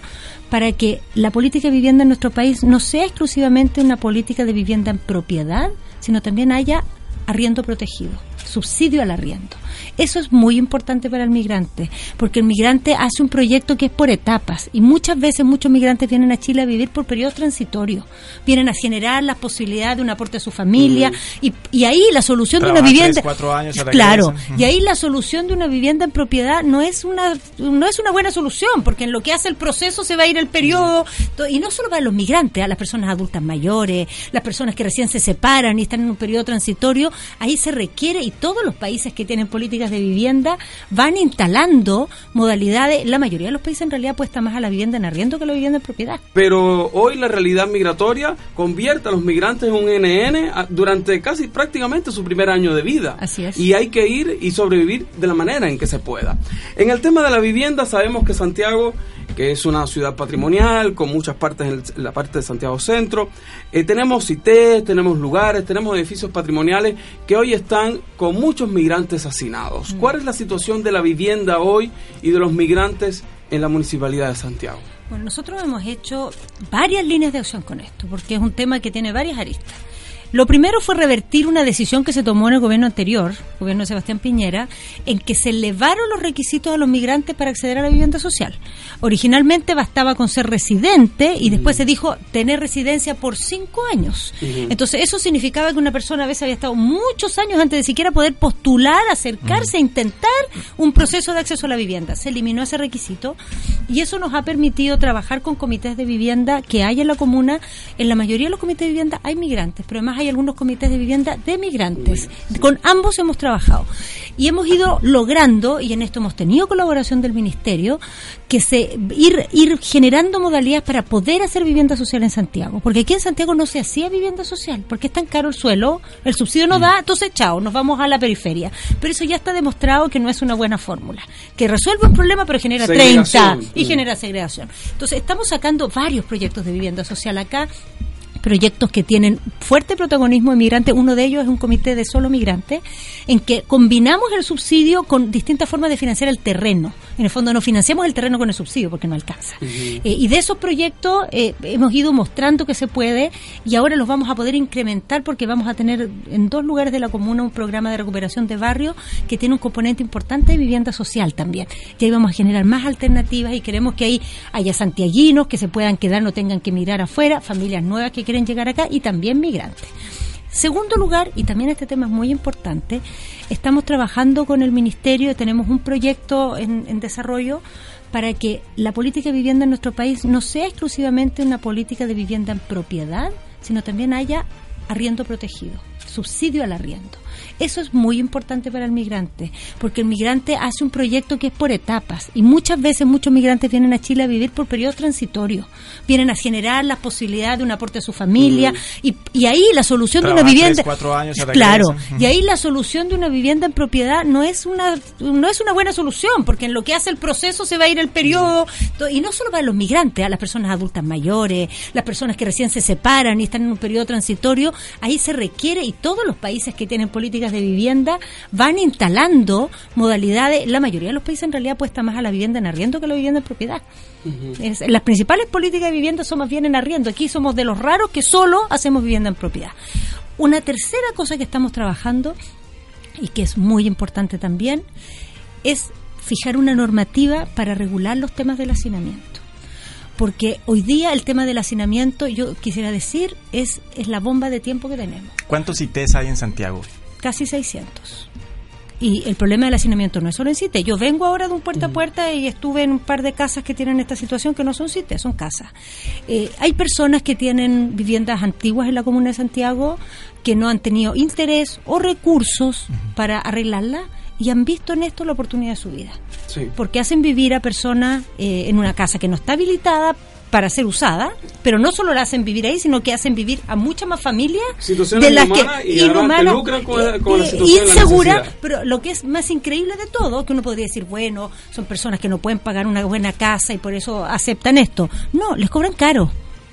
Speaker 15: para que la política de vivienda en nuestro país no sea exclusivamente una política de vivienda en propiedad, sino también haya arriendo protegido, subsidio al arriendo. Eso es muy importante para el migrante, porque el migrante hace un proyecto que es por etapas y muchas veces muchos migrantes vienen a Chile a vivir por periodos transitorios, vienen a generar la posibilidad de un aporte a su familia y, y ahí la solución de una vivienda
Speaker 16: tres, cuatro años,
Speaker 15: claro, y ahí la solución de una vivienda en propiedad no es una no es una buena solución, porque en lo que hace el proceso se va a ir el periodo. Y no solo para los migrantes, a las personas adultas mayores, las personas que recién se separan y están en un periodo transitorio, ahí se requiere y todos los países que tienen políticas de vivienda van instalando modalidades, la mayoría de los países en realidad apuesta más a la vivienda en arriendo que a la vivienda en propiedad.
Speaker 3: Pero hoy la realidad migratoria convierte a los migrantes en un NN durante casi prácticamente su primer año de vida.
Speaker 15: Así es.
Speaker 3: Y hay que ir y sobrevivir de la manera en que se pueda. En el tema de la vivienda sabemos que Santiago, que es una ciudad patrimonial con muchas partes en, el- en la parte de Santiago Centro, eh, tenemos CITES, tenemos lugares, tenemos edificios patrimoniales que hoy están con muchos migrantes hacinados. ¿Cuál es la situación de la vivienda hoy y de los migrantes en la Municipalidad de Santiago?
Speaker 15: Bueno, nosotros hemos hecho varias líneas de acción con esto, porque es un tema que tiene varias aristas. Lo primero fue revertir una decisión que se tomó en el gobierno anterior, gobierno de Sebastián Piñera, en que se elevaron los requisitos a los migrantes para acceder a la vivienda social. Originalmente bastaba con ser residente y después se dijo tener residencia por cinco años. Entonces eso significaba que una persona a veces había estado muchos años antes de siquiera poder postular, acercarse, a intentar un proceso de acceso a la vivienda. Se eliminó ese requisito y eso nos ha permitido trabajar con comités de vivienda que hay en la comuna. En la mayoría de los comités de vivienda hay migrantes, pero además hay algunos comités de vivienda de migrantes. Con ambos hemos trabajado. Y hemos ido logrando, y en esto hemos tenido colaboración del Ministerio, que se ir, ir generando modalidades para poder hacer vivienda social en Santiago. Porque aquí en Santiago no se hacía vivienda social, porque es tan caro el suelo, el subsidio no da, entonces chao, nos vamos a la periferia. Pero eso ya está demostrado que no es una buena fórmula. Que resuelve un problema, pero genera 30
Speaker 3: Segregación.
Speaker 15: y
Speaker 3: Mm.
Speaker 15: genera segregación. Entonces, estamos sacando varios proyectos de vivienda social acá proyectos que tienen fuerte protagonismo de migrantes. Uno de ellos es un comité de solo migrantes, en que combinamos el subsidio con distintas formas de financiar el terreno. En el fondo no financiamos el terreno con el subsidio porque no alcanza. Eh, y de esos proyectos eh, hemos ido mostrando que se puede y ahora los vamos a poder incrementar porque vamos a tener en dos lugares de la comuna un programa de recuperación de barrio que tiene un componente importante de vivienda social también. Y ahí vamos a generar más alternativas y queremos que ahí haya santiaguinos que se puedan quedar, no tengan que mirar afuera, familias nuevas que quieren llegar acá y también migrantes. Segundo lugar, y también este tema es muy importante, estamos trabajando con el Ministerio, tenemos un proyecto en, desarrollo para que la política de vivienda en nuestro país no sea exclusivamente una política de vivienda en propiedad, sino también haya arriendo protegido, subsidio al arriendo. Eso es muy importante para el migrante, porque el migrante hace un proyecto que es por etapas y muchas veces muchos migrantes vienen a Chile a vivir por periodos transitorios, vienen a generar la posibilidad de un aporte a su familia y, y ahí la solución de una vivienda
Speaker 13: tres, cuatro años,
Speaker 15: claro, y ahí la solución de una vivienda en propiedad no es una no es una buena solución, porque en lo que hace el proceso se va a ir el periodo. To- y no solo para los migrantes, a las personas adultas mayores, las personas que recién se separan y están en un periodo transitorio, ahí se requiere y todos los países que tienen políticas de vivienda van instalando modalidades, la mayoría de los países en realidad apuesta más a la vivienda en arriendo que a la vivienda en propiedad. Es- las principales políticas de vivienda son más bien en arriendo. Aquí somos de los raros que solo hacemos vivienda en propiedad. Una tercera cosa que estamos trabajando y que es muy importante también es fijar una normativa para regular los temas del hacinamiento. Porque hoy día el tema del hacinamiento, yo quisiera decir, es, es la bomba de tiempo que tenemos.
Speaker 13: ¿Cuántos ITs hay en Santiago?
Speaker 15: Casi 600. Y el problema del hacinamiento no es solo en CITE. Yo vengo ahora de un puerta a puerta y estuve en un par de casas que tienen esta situación que no son CITE, son casas. Eh, hay personas que tienen viviendas antiguas en la comuna de Santiago que no han tenido interés o recursos para arreglarla y han visto en esto la oportunidad de su vida.
Speaker 3: Sí.
Speaker 15: Porque hacen vivir a personas eh, en una casa que no está habilitada para ser usada, pero no solo la hacen vivir ahí, sino que hacen vivir a muchas más familias de las
Speaker 3: inhumanas
Speaker 15: que inhumanas, insegura, pero lo que es más increíble de todo, que uno podría decir, bueno, son personas que no pueden pagar una buena casa y por eso aceptan esto. No, les cobran caro.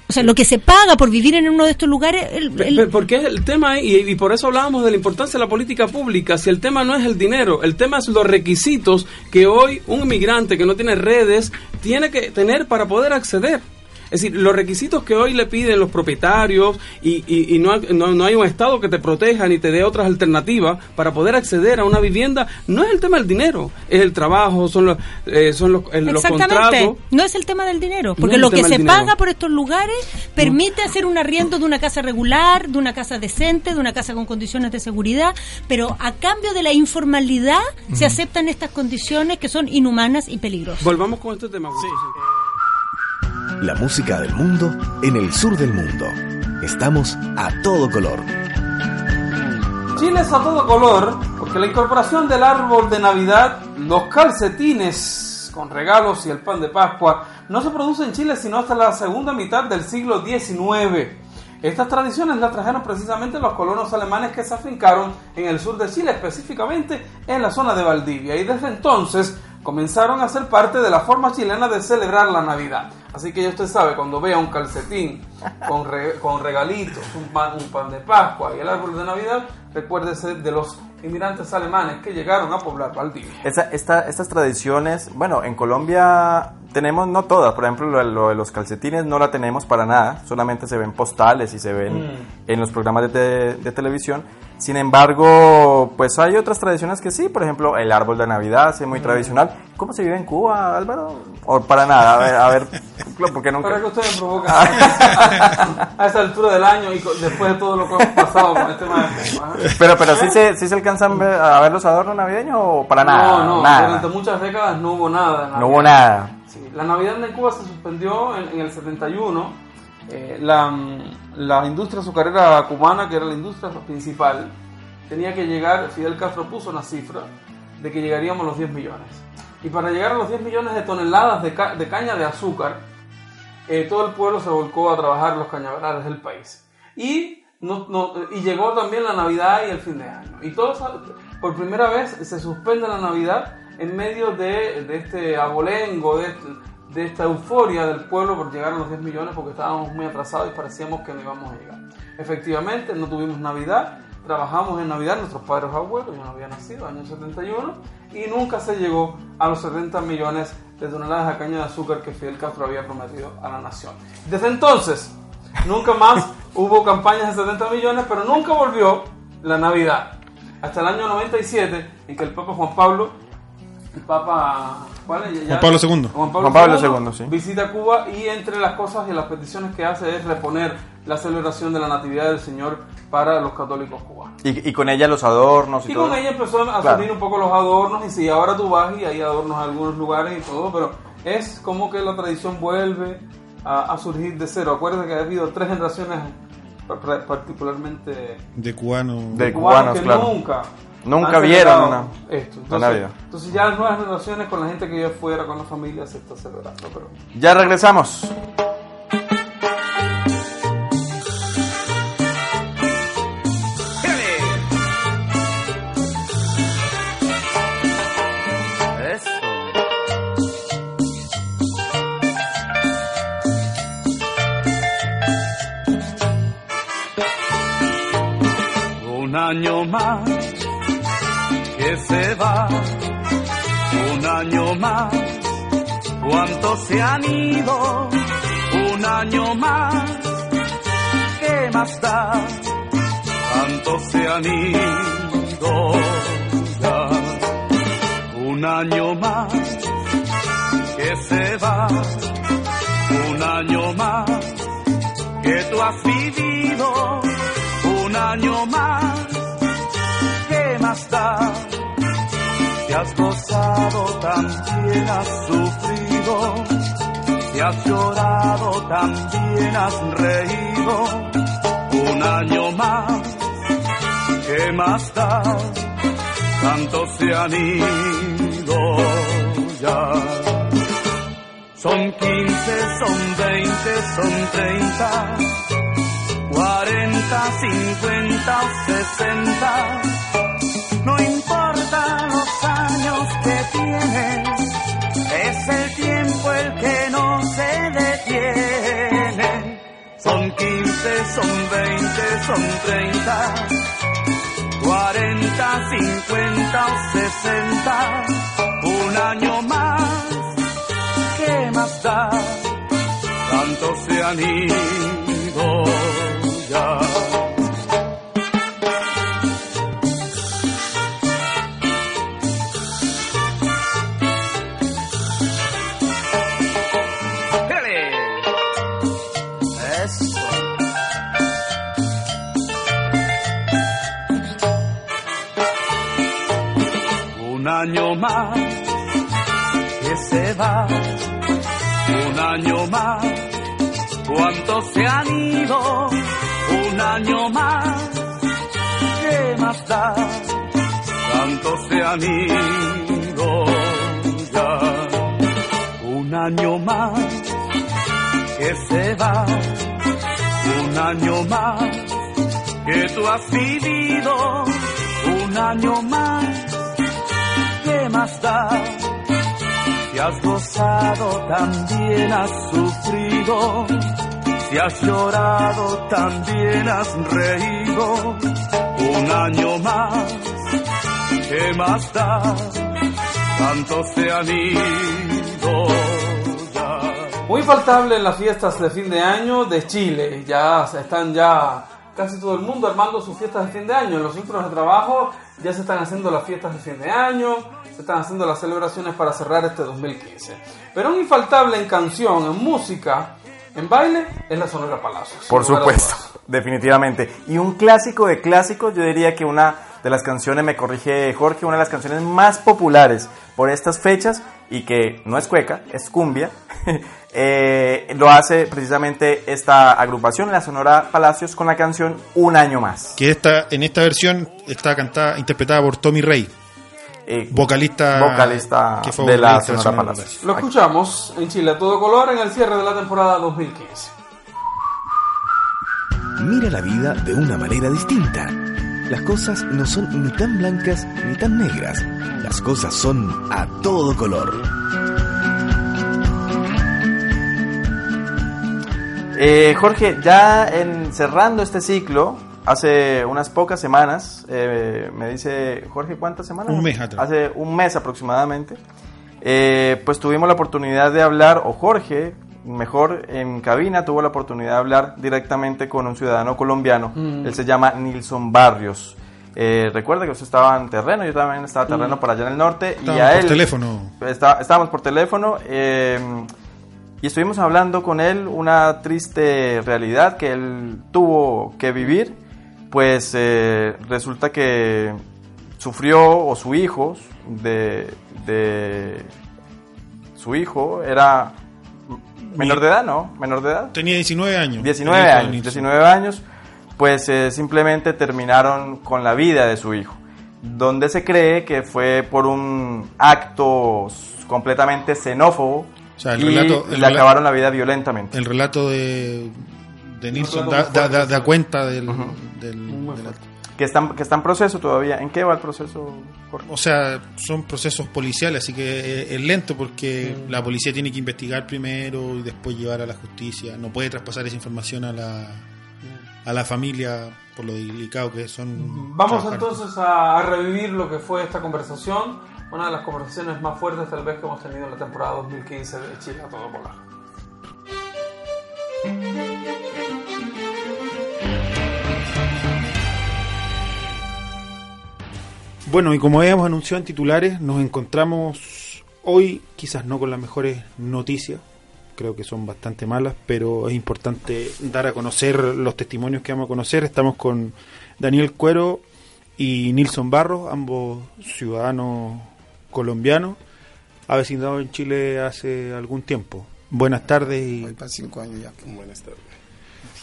Speaker 15: O sea, lo que se paga por vivir en uno de estos lugares, el-
Speaker 3: Porque el tema, y, y por eso hablábamos de la importancia de la política pública, si el tema no es el dinero, el tema es los requisitos que hoy un inmigrante que no tiene redes tiene que tener para poder acceder. Es decir, los requisitos que hoy le piden los propietarios y, y- y no, hay- no, no hay un Estado que te proteja ni te dé otras alternativas para poder acceder a una vivienda, no es el tema del dinero, es el trabajo, son los, eh, son los, el- los
Speaker 15: Exactamente.
Speaker 3: contratos.
Speaker 15: No es el tema del dinero, porque lo que se
Speaker 3: dinero.
Speaker 15: paga por estos lugares permite hacer un arriendo de una casa regular, de una casa decente, de una casa con condiciones de seguridad, pero a cambio de la informalidad se aceptan estas condiciones que son inhumanas y peligrosas.
Speaker 3: Volvamos con este tema.
Speaker 5: La música del mundo en el sur del mundo. Estamos a todo color.
Speaker 3: Chile es a todo color porque la incorporación del árbol de Navidad, los calcetines con regalos y el pan de Pascua no se produce en Chile sino hasta la segunda mitad del siglo XIX. Estas tradiciones las trajeron precisamente los colonos alemanes que se afincaron en el sur de Chile, específicamente en la zona de Valdivia, y desde entonces comenzaron a ser parte de la forma chilena de celebrar la Navidad. Así que ya usted sabe, cuando vea un calcetín con, con regalitos, un pan, un pan de Pascua y el árbol de Navidad, recuérdese de los inmigrantes alemanes que llegaron a poblar Valdivia.
Speaker 2: Estas tradiciones, bueno, en Colombia tenemos, no todas, por ejemplo, lo, lo de los calcetines no la tenemos para nada, solamente se ven postales y se ven
Speaker 3: Mm.
Speaker 2: en los programas de, te- de televisión. Sin embargo, pues hay otras tradiciones que sí, por ejemplo, el árbol de Navidad,
Speaker 3: Mm.
Speaker 2: muy tradicional. ¿Cómo se vive en Cuba, Álvaro? O para nada, a ver, a ver porque nunca...
Speaker 3: Para que usted me provoca a esa altura del año y después de todo lo que hemos pasado con tema de...
Speaker 2: Pero, pero sí se, sí se alcanzan a ver los adornos navideños o para nada.
Speaker 3: No, no,
Speaker 2: nada.
Speaker 3: durante muchas décadas no hubo nada. de
Speaker 2: No hubo nada.
Speaker 3: La Navidad en Cuba se suspendió en, en el 71 eh, la, mm, la industria azucarera cubana, que era la industria principal, tenía que llegar, Fidel Castro puso una cifra de que llegaríamos a los 10 millones. Y para llegar a los 10 millones de toneladas de, ca- de caña de azúcar, eh, todo el pueblo se volcó a trabajar los cañaverales del país. Y, no, no- y llegó también la Navidad y el fin de año. Y todos, por primera vez se suspende la Navidad en medio de, de este abolengo, de, de esta euforia del pueblo por llegar a los 10 millones porque estábamos muy atrasados y parecíamos que no íbamos a llegar. Efectivamente, no tuvimos Navidad, trabajamos en Navidad, nuestros padres abuelos, yo no había nacido, año 71, y nunca se llegó a los 70 millones de toneladas de caña de azúcar que Fidel Castro había prometido a la nación. Desde entonces, nunca más hubo campañas de 70 millones, pero nunca volvió la Navidad. Hasta el año 97, en que el Papa Juan Pablo, Papa... ¿cuál es?
Speaker 4: Juan Pablo II.
Speaker 3: Juan Pablo,
Speaker 2: Juan Pablo
Speaker 3: II,
Speaker 2: II, sí.
Speaker 3: visita Cuba y entre las cosas y las peticiones que hace es reponer la celebración de la Natividad del Señor para los católicos cubanos.
Speaker 2: Y, y con ella los adornos y,
Speaker 3: Y
Speaker 2: todo.
Speaker 3: con ella empezó a
Speaker 2: Claro.
Speaker 3: salir un poco los adornos y sí, ahora tú vas y hay adornos en algunos lugares y todo, pero es como que la tradición vuelve a, a surgir de cero. Acuérdate que ha habido tres generaciones pa- particularmente
Speaker 4: De cubano.
Speaker 2: De
Speaker 3: cubanos
Speaker 2: cubanos,
Speaker 3: que
Speaker 2: claro.
Speaker 3: nunca
Speaker 2: Nunca vieron una-
Speaker 3: esto.
Speaker 2: una
Speaker 3: Entonces,
Speaker 2: Navidad.
Speaker 3: entonces ya las nuevas generaciones con la gente que vive afuera, con la familia, se está celebrando. Pero
Speaker 2: Ya regresamos.
Speaker 16: Un año más que se va, un año más, ¿cuántos se han ido? Un año más, ¿qué más da? Tantos se han ido ya. Un año más que se va, un año más que tú has vivido un año más. ¿Qué más da? Has gozado, también has sufrido. Si has llorado, también has reído. Un año más. ¿Qué más da? Tantos se han ido ya. Son 15, son 20, son 30, 40, 50 o 60. No años es el tiempo el que no se detiene. Son 15, son 20, son 30, 40, 50 o 60. Un año más. ¿qué más da? Tantos se han ido ya. Más que se va un año más. ¿Cuántos se han ido? Un año más. ¿Qué más da? Tantos se han ido ya. Un año más que se va. Un año más que tú has vivido. Un año más. ¿Qué más da? Si has gozado, también has sufrido. Si has llorado, también has reído. Un año más, ¿qué más da? Tantos se han ido.
Speaker 3: Muy faltable en las fiestas de fin de año de Chile. Ya están ya casi todo el mundo armando sus fiestas de fin de año. En los centros de trabajo ya se están haciendo las fiestas de fin de año, se están haciendo las celebraciones para cerrar este 2015. Pero un infaltable en canción, en música, en baile, es la Sonora Palacios.
Speaker 2: Por supuesto, definitivamente. Y un clásico de clásicos, yo diría que una de las canciones, me corrige Jorge, una de las canciones más populares por estas fechas y que no es cueca, es cumbia. eh, lo hace precisamente esta agrupación, la Sonora Palacios, con la canción Un año más.
Speaker 4: Que esta, en esta versión está cantada, interpretada por Tommy Rey,
Speaker 2: Eh,
Speaker 4: vocalista,
Speaker 2: vocalista
Speaker 4: que fue
Speaker 2: de la
Speaker 4: vocalista
Speaker 2: Sonora Palacios.
Speaker 3: Lo escuchamos en Chile a todo color en el cierre de la temporada 2015.
Speaker 5: Mira la vida de una manera distinta. Las cosas no son ni tan blancas ni tan negras. Las cosas son a todo color.
Speaker 2: Eh, Jorge, ya en, cerrando este ciclo, hace unas pocas semanas, eh, me dice Jorge, ¿cuántas semanas?
Speaker 4: Un mes atrás.
Speaker 2: Hace un mes aproximadamente, eh, pues tuvimos la oportunidad de hablar, o Jorge, mejor en cabina, tuvo la oportunidad de hablar directamente con un ciudadano colombiano.
Speaker 3: Mm.
Speaker 2: Él se llama Nilson Barrios. Eh, recuerda que usted estaba en terreno, yo también estaba en terreno
Speaker 4: Mm.
Speaker 2: por allá en el norte. y a
Speaker 4: por
Speaker 2: él,
Speaker 4: teléfono.
Speaker 2: Está- estábamos por teléfono. eh, y estuvimos hablando con él una triste realidad que él tuvo que vivir, pues eh, resulta que sufrió o su hijo de, de su hijo era menor de edad, ¿no? Menor de edad.
Speaker 4: Tenía 19 años.
Speaker 2: 19
Speaker 4: El hijo de
Speaker 2: años,
Speaker 4: Nilsson.
Speaker 2: 19 años, pues eh, simplemente terminaron con la vida de su hijo, donde se cree que fue por un acto completamente xenófobo
Speaker 4: O sea, el
Speaker 2: y
Speaker 4: relato- el
Speaker 2: le acabaron la vida violentamente.
Speaker 4: El relato de, de Nilsson da, da- da
Speaker 2: sí.
Speaker 4: cuenta del, del- del acto.
Speaker 2: Que está, que está en proceso todavía. ¿En qué va el proceso, Jorge?
Speaker 4: O sea, son procesos policiales, así que eh, es lento porque la policía tiene que investigar primero y después llevar a la justicia. No puede traspasar esa información a la, a la familia por lo delicado que son.
Speaker 3: Vamos
Speaker 4: trabajar.
Speaker 3: entonces a, a revivir lo que fue esta conversación, una de las conversaciones más fuertes tal vez que hemos tenido en la temporada 2015 de Chile a todo color.
Speaker 4: Bueno, y como habíamos anunciado en titulares, nos encontramos hoy, quizás no con las mejores noticias, creo que son bastante malas, pero es importante dar a conocer los testimonios que vamos a conocer. Estamos con Daniel Cuero y Nilson Barros, ambos ciudadanos colombianos, avecindados en Chile hace algún tiempo. Buenas tardes y...
Speaker 17: Voy para cinco años ya. Buenas tardes.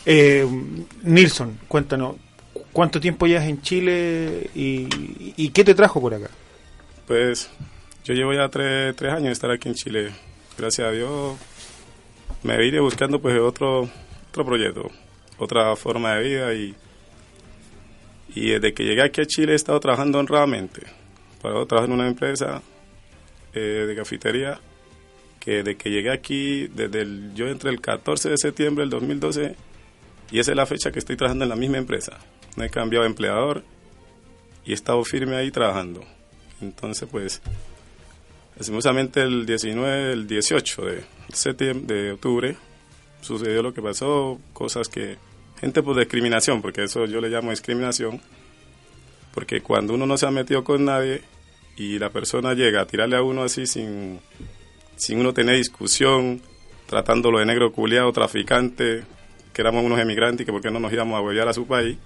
Speaker 4: Eh, Nilson, cuéntanos, ¿cuánto tiempo llevas en Chile y, y qué te trajo por acá?
Speaker 17: Pues yo llevo ya tres, tres años de estar aquí en Chile. Gracias a Dios me vine buscando pues otro, otro proyecto, otra forma de vida y, y desde que llegué aquí a Chile he estado trabajando honradamente. Para trabajar en una empresa eh, de cafetería que desde que llegué aquí, desde el, yo entré el 14 de septiembre del 2012 y esa es la fecha que estoy trabajando en la misma empresa. No he cambiado de empleador y he estado firme ahí trabajando. Entonces, pues, lastimosamente el 19, el 18 de septiembre, de octubre, sucedió lo que pasó, cosas que, gente por discriminación, porque eso yo le llamo discriminación, porque cuando uno no se ha metido con nadie y la persona llega a tirarle a uno así sin, sin uno tener discusión, tratándolo de negro culiado, traficante, que éramos unos emigrantes y que por qué no nos íbamos a huevear a su país,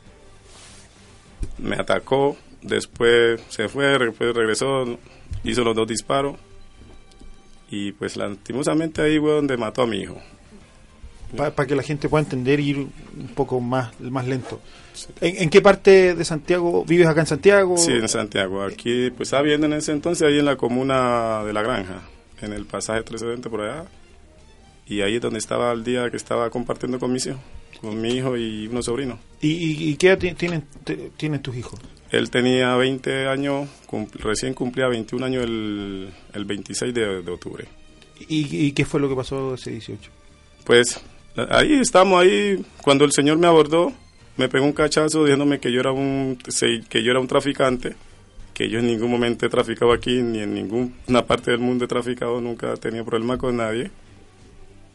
Speaker 17: me atacó, después se fue, después regresó, hizo los dos disparos y pues lastimosamente ahí fue donde mató a mi hijo.
Speaker 4: Para que la gente pueda entender y ir un poco más, más lento. ¿En, en qué parte de Santiago vives acá en Santiago?
Speaker 17: Sí, en Santiago. Aquí pues estaba viviendo en ese entonces ahí en la comuna de La Granja, en el pasaje 370 por allá. Y ahí es donde estaba el día que estaba compartiendo con mis hijos, con mi hijo y unos sobrinos.
Speaker 4: ¿Y, y, y qué edad ti- tienen, tienen tus hijos?
Speaker 17: Él tenía 20 años, cum- recién cumplía 21 años el, el 26 de, de octubre.
Speaker 4: ¿Y, y qué fue lo que pasó ese 18?
Speaker 17: Pues ahí estamos ahí cuando el señor me abordó, me pegó un cachazo diciéndome que yo era un que yo era un traficante, que yo en ningún momento he traficado aquí ni en ninguna parte del mundo he traficado, nunca he tenido problema con nadie.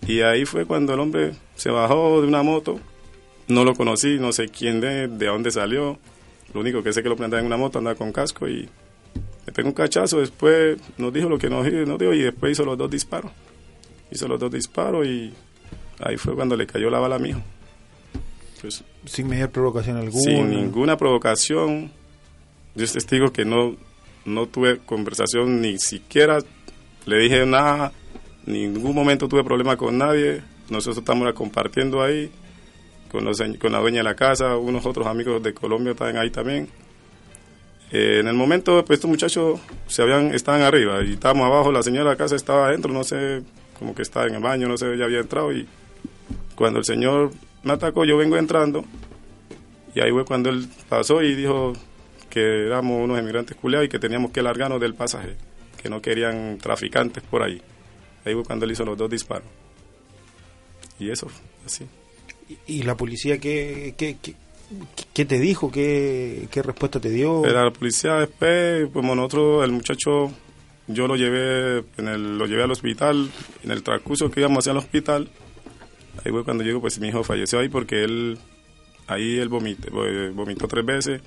Speaker 17: Y ahí fue cuando el hombre se bajó de una moto, no lo conocí, no sé quién de, de dónde salió. Lo único que sé que lo andaba en una moto, andaba con casco y me pegó un cachazo, después nos dijo lo que nos, nos dijo y después hizo los dos disparos. Hizo los dos disparos y ahí fue cuando le cayó la bala a mi hijo. Pues,
Speaker 4: Sin mediar provocación alguna.
Speaker 17: sin ninguna provocación, yo es testigo que no, no tuve conversación ni siquiera le dije nada, ningún momento tuve problema con nadie. Nosotros estamos compartiendo ahí con, los, con la dueña de la casa, unos otros amigos de Colombia están ahí también. Eh, en el momento, pues estos muchachos se habían, estaban arriba y estábamos abajo, la señora de la casa estaba adentro, no sé, como que estaba en el baño, no sé, ya había entrado y cuando el señor me atacó, yo vengo entrando y ahí fue cuando él pasó y dijo que éramos unos emigrantes culeados y que teníamos que largarnos del pasaje, que no querían traficantes por ahí. Ahí fue cuando él hizo los dos disparos. Y eso, así.
Speaker 4: ¿Y la policía qué, qué, qué, qué te dijo? ¿Qué, ¿Qué respuesta te dio?
Speaker 17: Era la policía después, como nosotros, el muchacho, yo lo llevé, en el, lo llevé al hospital, en el transcurso que íbamos hacia el hospital, ahí fue cuando llegó, pues mi hijo falleció ahí porque él, ahí él vomité, vomitó tres veces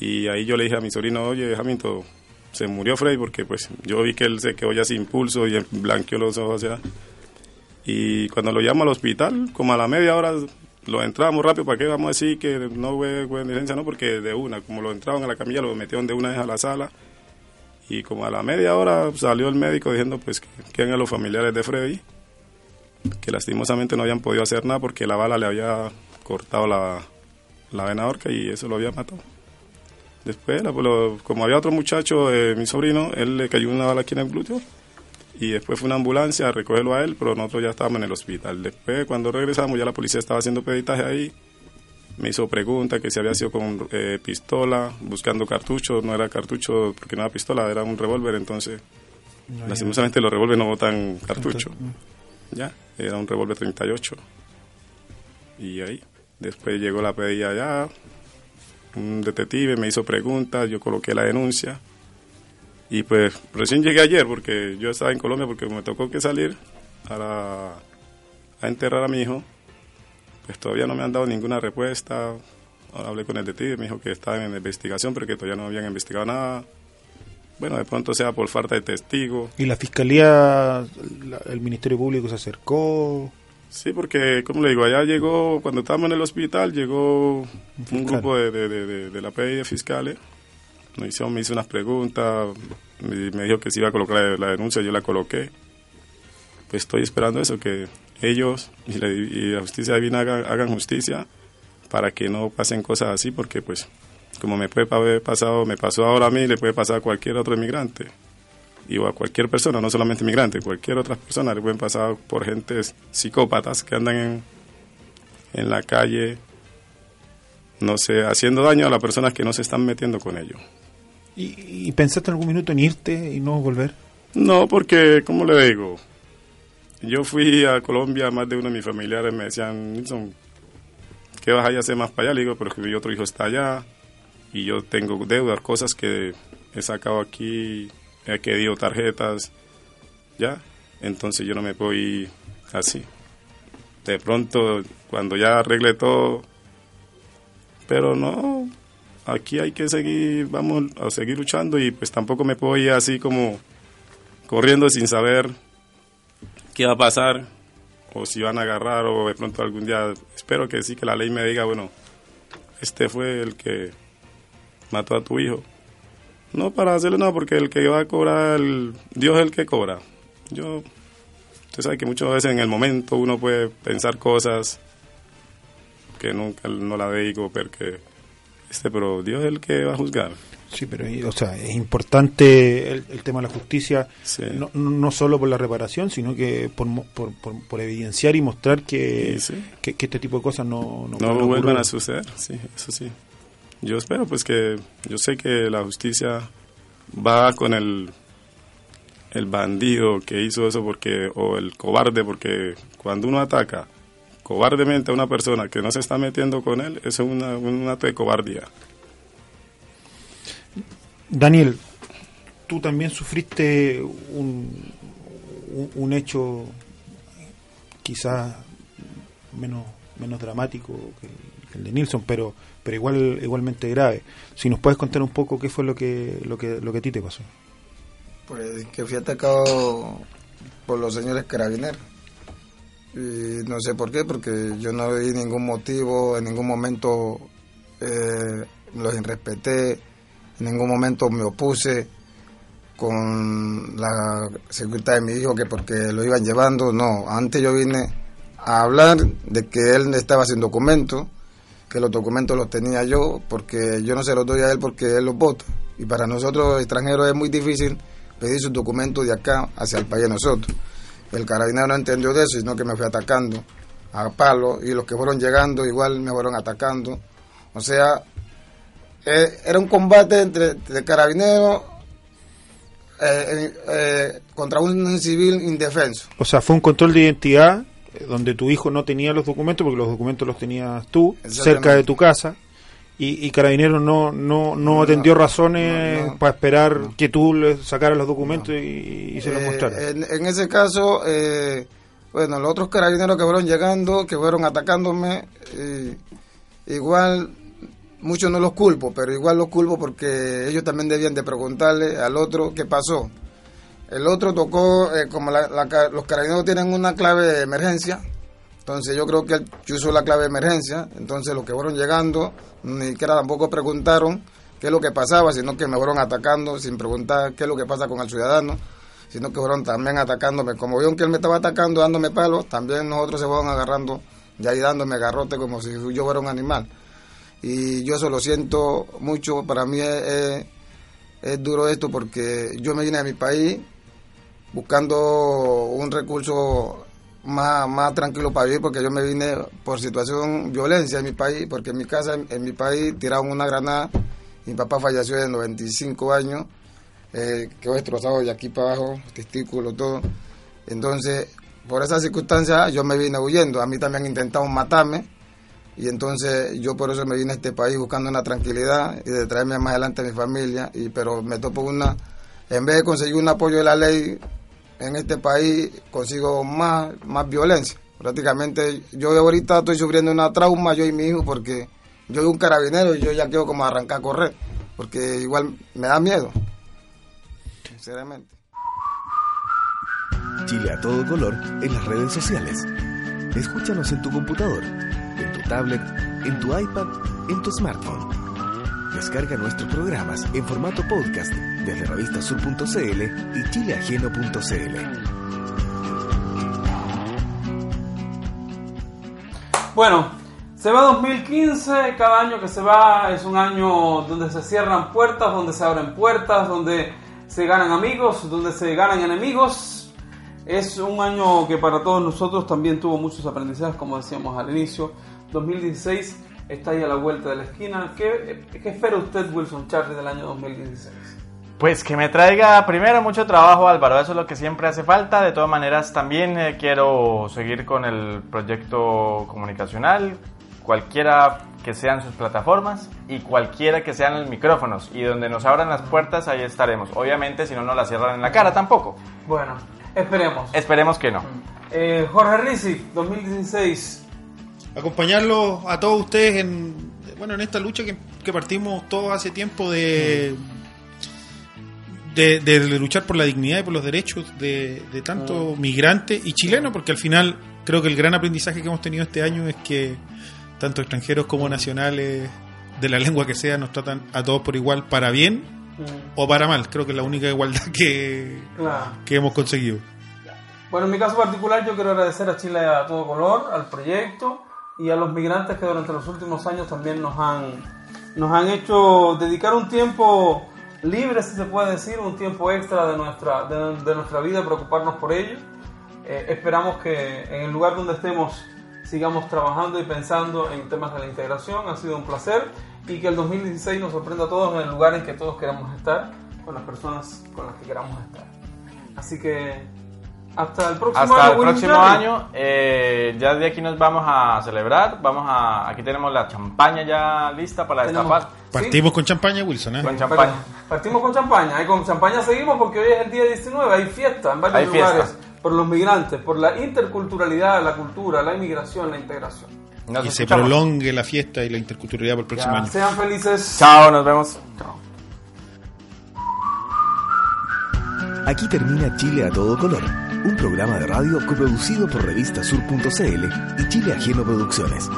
Speaker 17: y ahí yo le dije a mi sobrino, oye, Jamito, se murió Frey porque pues yo vi que él se quedó ya sin pulso y blanqueó los ojos. Y cuando lo llamo al hospital, como a la media hora lo entramos rápido, ¿para qué vamos a decir que no fue negligencia? No, porque de una, como lo entraban a la camilla, lo metieron de una vez a la sala. Y como a la media hora salió el médico diciendo pues que eran los familiares de Freddy, que lastimosamente no habían podido hacer nada porque la bala le había cortado la, la vena orca y eso lo había matado. Después, como había otro muchacho, eh, mi sobrino, él le cayó una bala aquí en el glúteo y después fue una ambulancia a recogerlo a él, pero nosotros ya estábamos en el hospital. Después, cuando regresamos, ya la policía estaba haciendo peditaje ahí. Me hizo pregunta que si había sido con eh, pistola, buscando cartuchos. No era cartucho porque no era pistola, era un revólver. Entonces, no, lastimosamente los revólveres no botan cartucho. Ya, era un revólver 38. Y ahí, después llegó la pedilla allá. Un detective me hizo preguntas, yo coloqué la denuncia y pues recién llegué ayer porque yo estaba en Colombia porque me tocó que salir a, a enterrar a mi hijo. Pues todavía no me han dado ninguna respuesta. Ahora hablé con el detective, me dijo que estaba en investigación, pero que todavía no habían investigado nada. Bueno, de pronto sea por falta de testigo.
Speaker 4: ¿Y la fiscalía, el Ministerio Público se acercó?
Speaker 17: Sí, porque, como le digo, allá llegó, cuando estábamos en el hospital, llegó un, grupo de, de, de, de la PI de fiscales me hizo, me hizo unas preguntas, me, me, dijo que si iba a colocar la, denuncia, yo la coloqué. Pues estoy esperando eso, que ellos y la, y la justicia divina hagan, hagan, justicia para que no pasen cosas así, porque pues como me puede haber pasado, me pasó ahora a mí, le puede pasar a cualquier otro inmigrante. Y o a cualquier persona, no solamente inmigrante, cualquier otra persona le pueden pasar por gentes psicópatas que andan en, en la calle, no sé, haciendo daño a las personas que no se están metiendo con ellos.
Speaker 4: ¿Y, ¿Y, pensaste algún minuto en irte y no volver?
Speaker 17: No, porque, como le digo, yo fui a Colombia, más de uno de mis familiares me decían, Nilson, ¿qué vas a hacer más para allá? Le digo, pero mi otro hijo está allá y yo tengo deudas, cosas que he sacado aquí, he querido tarjetas, ¿ya? Entonces yo no me puedo ir así. De pronto, cuando ya arregle todo, pero no, aquí hay que seguir, vamos a seguir luchando y pues tampoco me puedo ir así como corriendo sin saber qué va a pasar o si van a agarrar o de pronto algún día, espero que sí, que la ley me diga, bueno, este fue el que mató a tu hijo. No para hacerle nada, porque el que va a cobrar, el, Dios es el que cobra. Yo, usted sabe que muchas veces en el momento uno puede pensar cosas que nunca no la digo porque este pero Dios es el que va a juzgar
Speaker 4: sí pero o sea es importante el, el tema de la justicia sí. no, no solo por la reparación sino que por, por, por, por evidenciar y mostrar que, sí, sí. que, que, este tipo de cosas no
Speaker 17: no, no vuelvan a suceder sí eso sí yo espero pues que yo sé que la justicia va con el el bandido que hizo eso porque o el cobarde porque cuando uno ataca cobardemente a una persona que no se está metiendo con él, eso es una, un acto de cobardía.
Speaker 4: Daniel, tú también sufriste un, un, un hecho quizás menos, menos dramático que, el de Nilsson, pero, pero igual, igualmente grave. Si nos puedes contar un poco qué fue lo que, lo que, lo que a ti te pasó.
Speaker 18: Pues que fui atacado por los señores carabineros y no sé por qué, porque yo no vi ningún motivo, en ningún momento eh, los irrespeté, En ningún momento me opuse con la seguridad de mi hijo que porque lo iban llevando, no. Antes yo vine a hablar de que él estaba sin documentos, que los documentos los tenía yo, porque yo no se los doy a él porque él los vota. Y para nosotros extranjeros es muy difícil pedir sus documentos de acá hacia el país de nosotros. El carabinero no entendió de eso, sino que me fue atacando a palo y los que fueron llegando igual me fueron atacando. O sea, eh, era un combate entre, de carabineros eh, eh, contra un civil indefenso.
Speaker 4: O sea, fue un control de identidad donde tu hijo no tenía los documentos, porque los documentos los tenías tú, cerca de tu casa, y, y Carabineros no, no, no atendió razones para esperar que tú le sacaras los documentos y, y se los
Speaker 18: Eh,
Speaker 4: mostraras.
Speaker 18: en, en ese caso, eh, bueno, los otros carabineros que fueron llegando, que fueron atacándome, eh, igual muchos no los culpo, pero igual los culpo porque ellos también debían de preguntarle al otro qué pasó. El otro tocó, eh, como la- la los carabineros tienen una clave de emergencia, entonces yo creo que él usó la clave de emergencia, entonces los que fueron llegando ni siquiera tampoco preguntaron qué es lo que pasaba, sino que me fueron atacando sin preguntar qué es lo que pasa con el ciudadano, sino que fueron también atacándome. Como vieron que él me estaba atacando, dándome palos, también nosotros se fueron agarrando y ahí dándome garrote como si yo fuera un animal. Y yo eso lo siento mucho, para mí es, es- es duro esto porque yo me vine a mi país buscando un recurso más, más tranquilo para vivir porque yo me vine por situación violencia en mi país, porque en mi casa, en, mi país, tiraron una granada. Mi papá falleció de 95 años, eh, quedó destrozado de aquí para abajo, testículos, todo. Entonces, por esas circunstancias, yo me vine huyendo. A mí también intentaron matarme. Y entonces yo por eso me vine a este país buscando una tranquilidad y de traerme más adelante a mi familia. Y, pero me topo una, en vez de conseguir un apoyo de la ley en este país, consigo más, más violencia. Prácticamente yo ahorita estoy sufriendo una trauma, yo y mi hijo, porque yo soy un carabinero y yo ya quiero como arrancar a correr, porque igual me da miedo. Sinceramente.
Speaker 5: Chile a todo color en las redes sociales. Escúchanos en tu computador, en tu tablet, en tu iPad, en tu smartphone. Descarga nuestros programas en formato podcast desde revistasur.cl y chileajeno.cl.
Speaker 3: Bueno, se va 2015, cada año que se va es un año donde se cierran puertas, donde se abren puertas, donde se ganan amigos, donde se ganan enemigos. Es un año que para todos nosotros también tuvo muchos aprendizajes, como decíamos al inicio. 2016 está ahí a la vuelta de la esquina. ¿Qué, qué espera usted, Wilson Charlie, del año 2016?
Speaker 2: Pues que me traiga primero mucho trabajo Álvaro, eso es lo que siempre hace falta. De todas maneras también eh, quiero seguir con el proyecto comunicacional, cualquiera que sean sus plataformas y cualquiera que sean los micrófonos. Y donde nos abran las puertas, ahí estaremos. Obviamente si no nos la cierran en la cara tampoco.
Speaker 3: Bueno, esperemos.
Speaker 2: Esperemos que no.
Speaker 3: Eh, Jorge Rizzi, 2016.
Speaker 4: Acompañarlos a todos ustedes en bueno en esta lucha que, que partimos todos hace tiempo de, de de luchar por la dignidad y por los derechos de, de tanto migrante y chileno porque al final creo que el gran aprendizaje que hemos tenido este año es que tanto extranjeros como nacionales de la lengua que sea nos tratan a todos por igual para bien o para mal. Creo que es la única igualdad que,
Speaker 3: Claro.
Speaker 4: que hemos conseguido.
Speaker 3: Bueno, en mi caso particular yo quiero agradecer a Chile a todo color, al proyecto y a los migrantes que durante los últimos años también nos han, nos han hecho dedicar un tiempo libre, si se puede decir, un tiempo extra de nuestra, de, de nuestra vida, preocuparnos por ellos. Eh, esperamos que en el lugar donde estemos sigamos trabajando y pensando en temas de la integración. Ha sido un placer y que el 2016 nos sorprenda a todos en el lugar en que todos queramos estar, con las personas con las que queramos estar. Así que hasta el próximo
Speaker 2: Hasta
Speaker 3: año.
Speaker 2: el
Speaker 3: Wilson
Speaker 2: próximo año, eh, ya de aquí nos vamos a celebrar. Vamos a, aquí tenemos la champaña ya lista para
Speaker 3: Tenemos-
Speaker 2: destapar.
Speaker 4: partimos con champaña Wilson ¿eh?
Speaker 2: Con champaña.
Speaker 3: Partimos con champaña. Y con champaña seguimos porque hoy es el día 19. Hay fiesta en varios
Speaker 2: Hay fiesta.
Speaker 3: lugares. Por los migrantes, por la interculturalidad, la cultura, la inmigración, la integración.
Speaker 4: y se prolongue la fiesta y la interculturalidad por el próximo
Speaker 3: Ya,
Speaker 4: año
Speaker 3: Sean felices.
Speaker 2: Chao, nos vemos.
Speaker 5: Aquí termina Chile a todo color, un programa de radio coproducido por revistasur.cl y Chile Ajeno Producciones.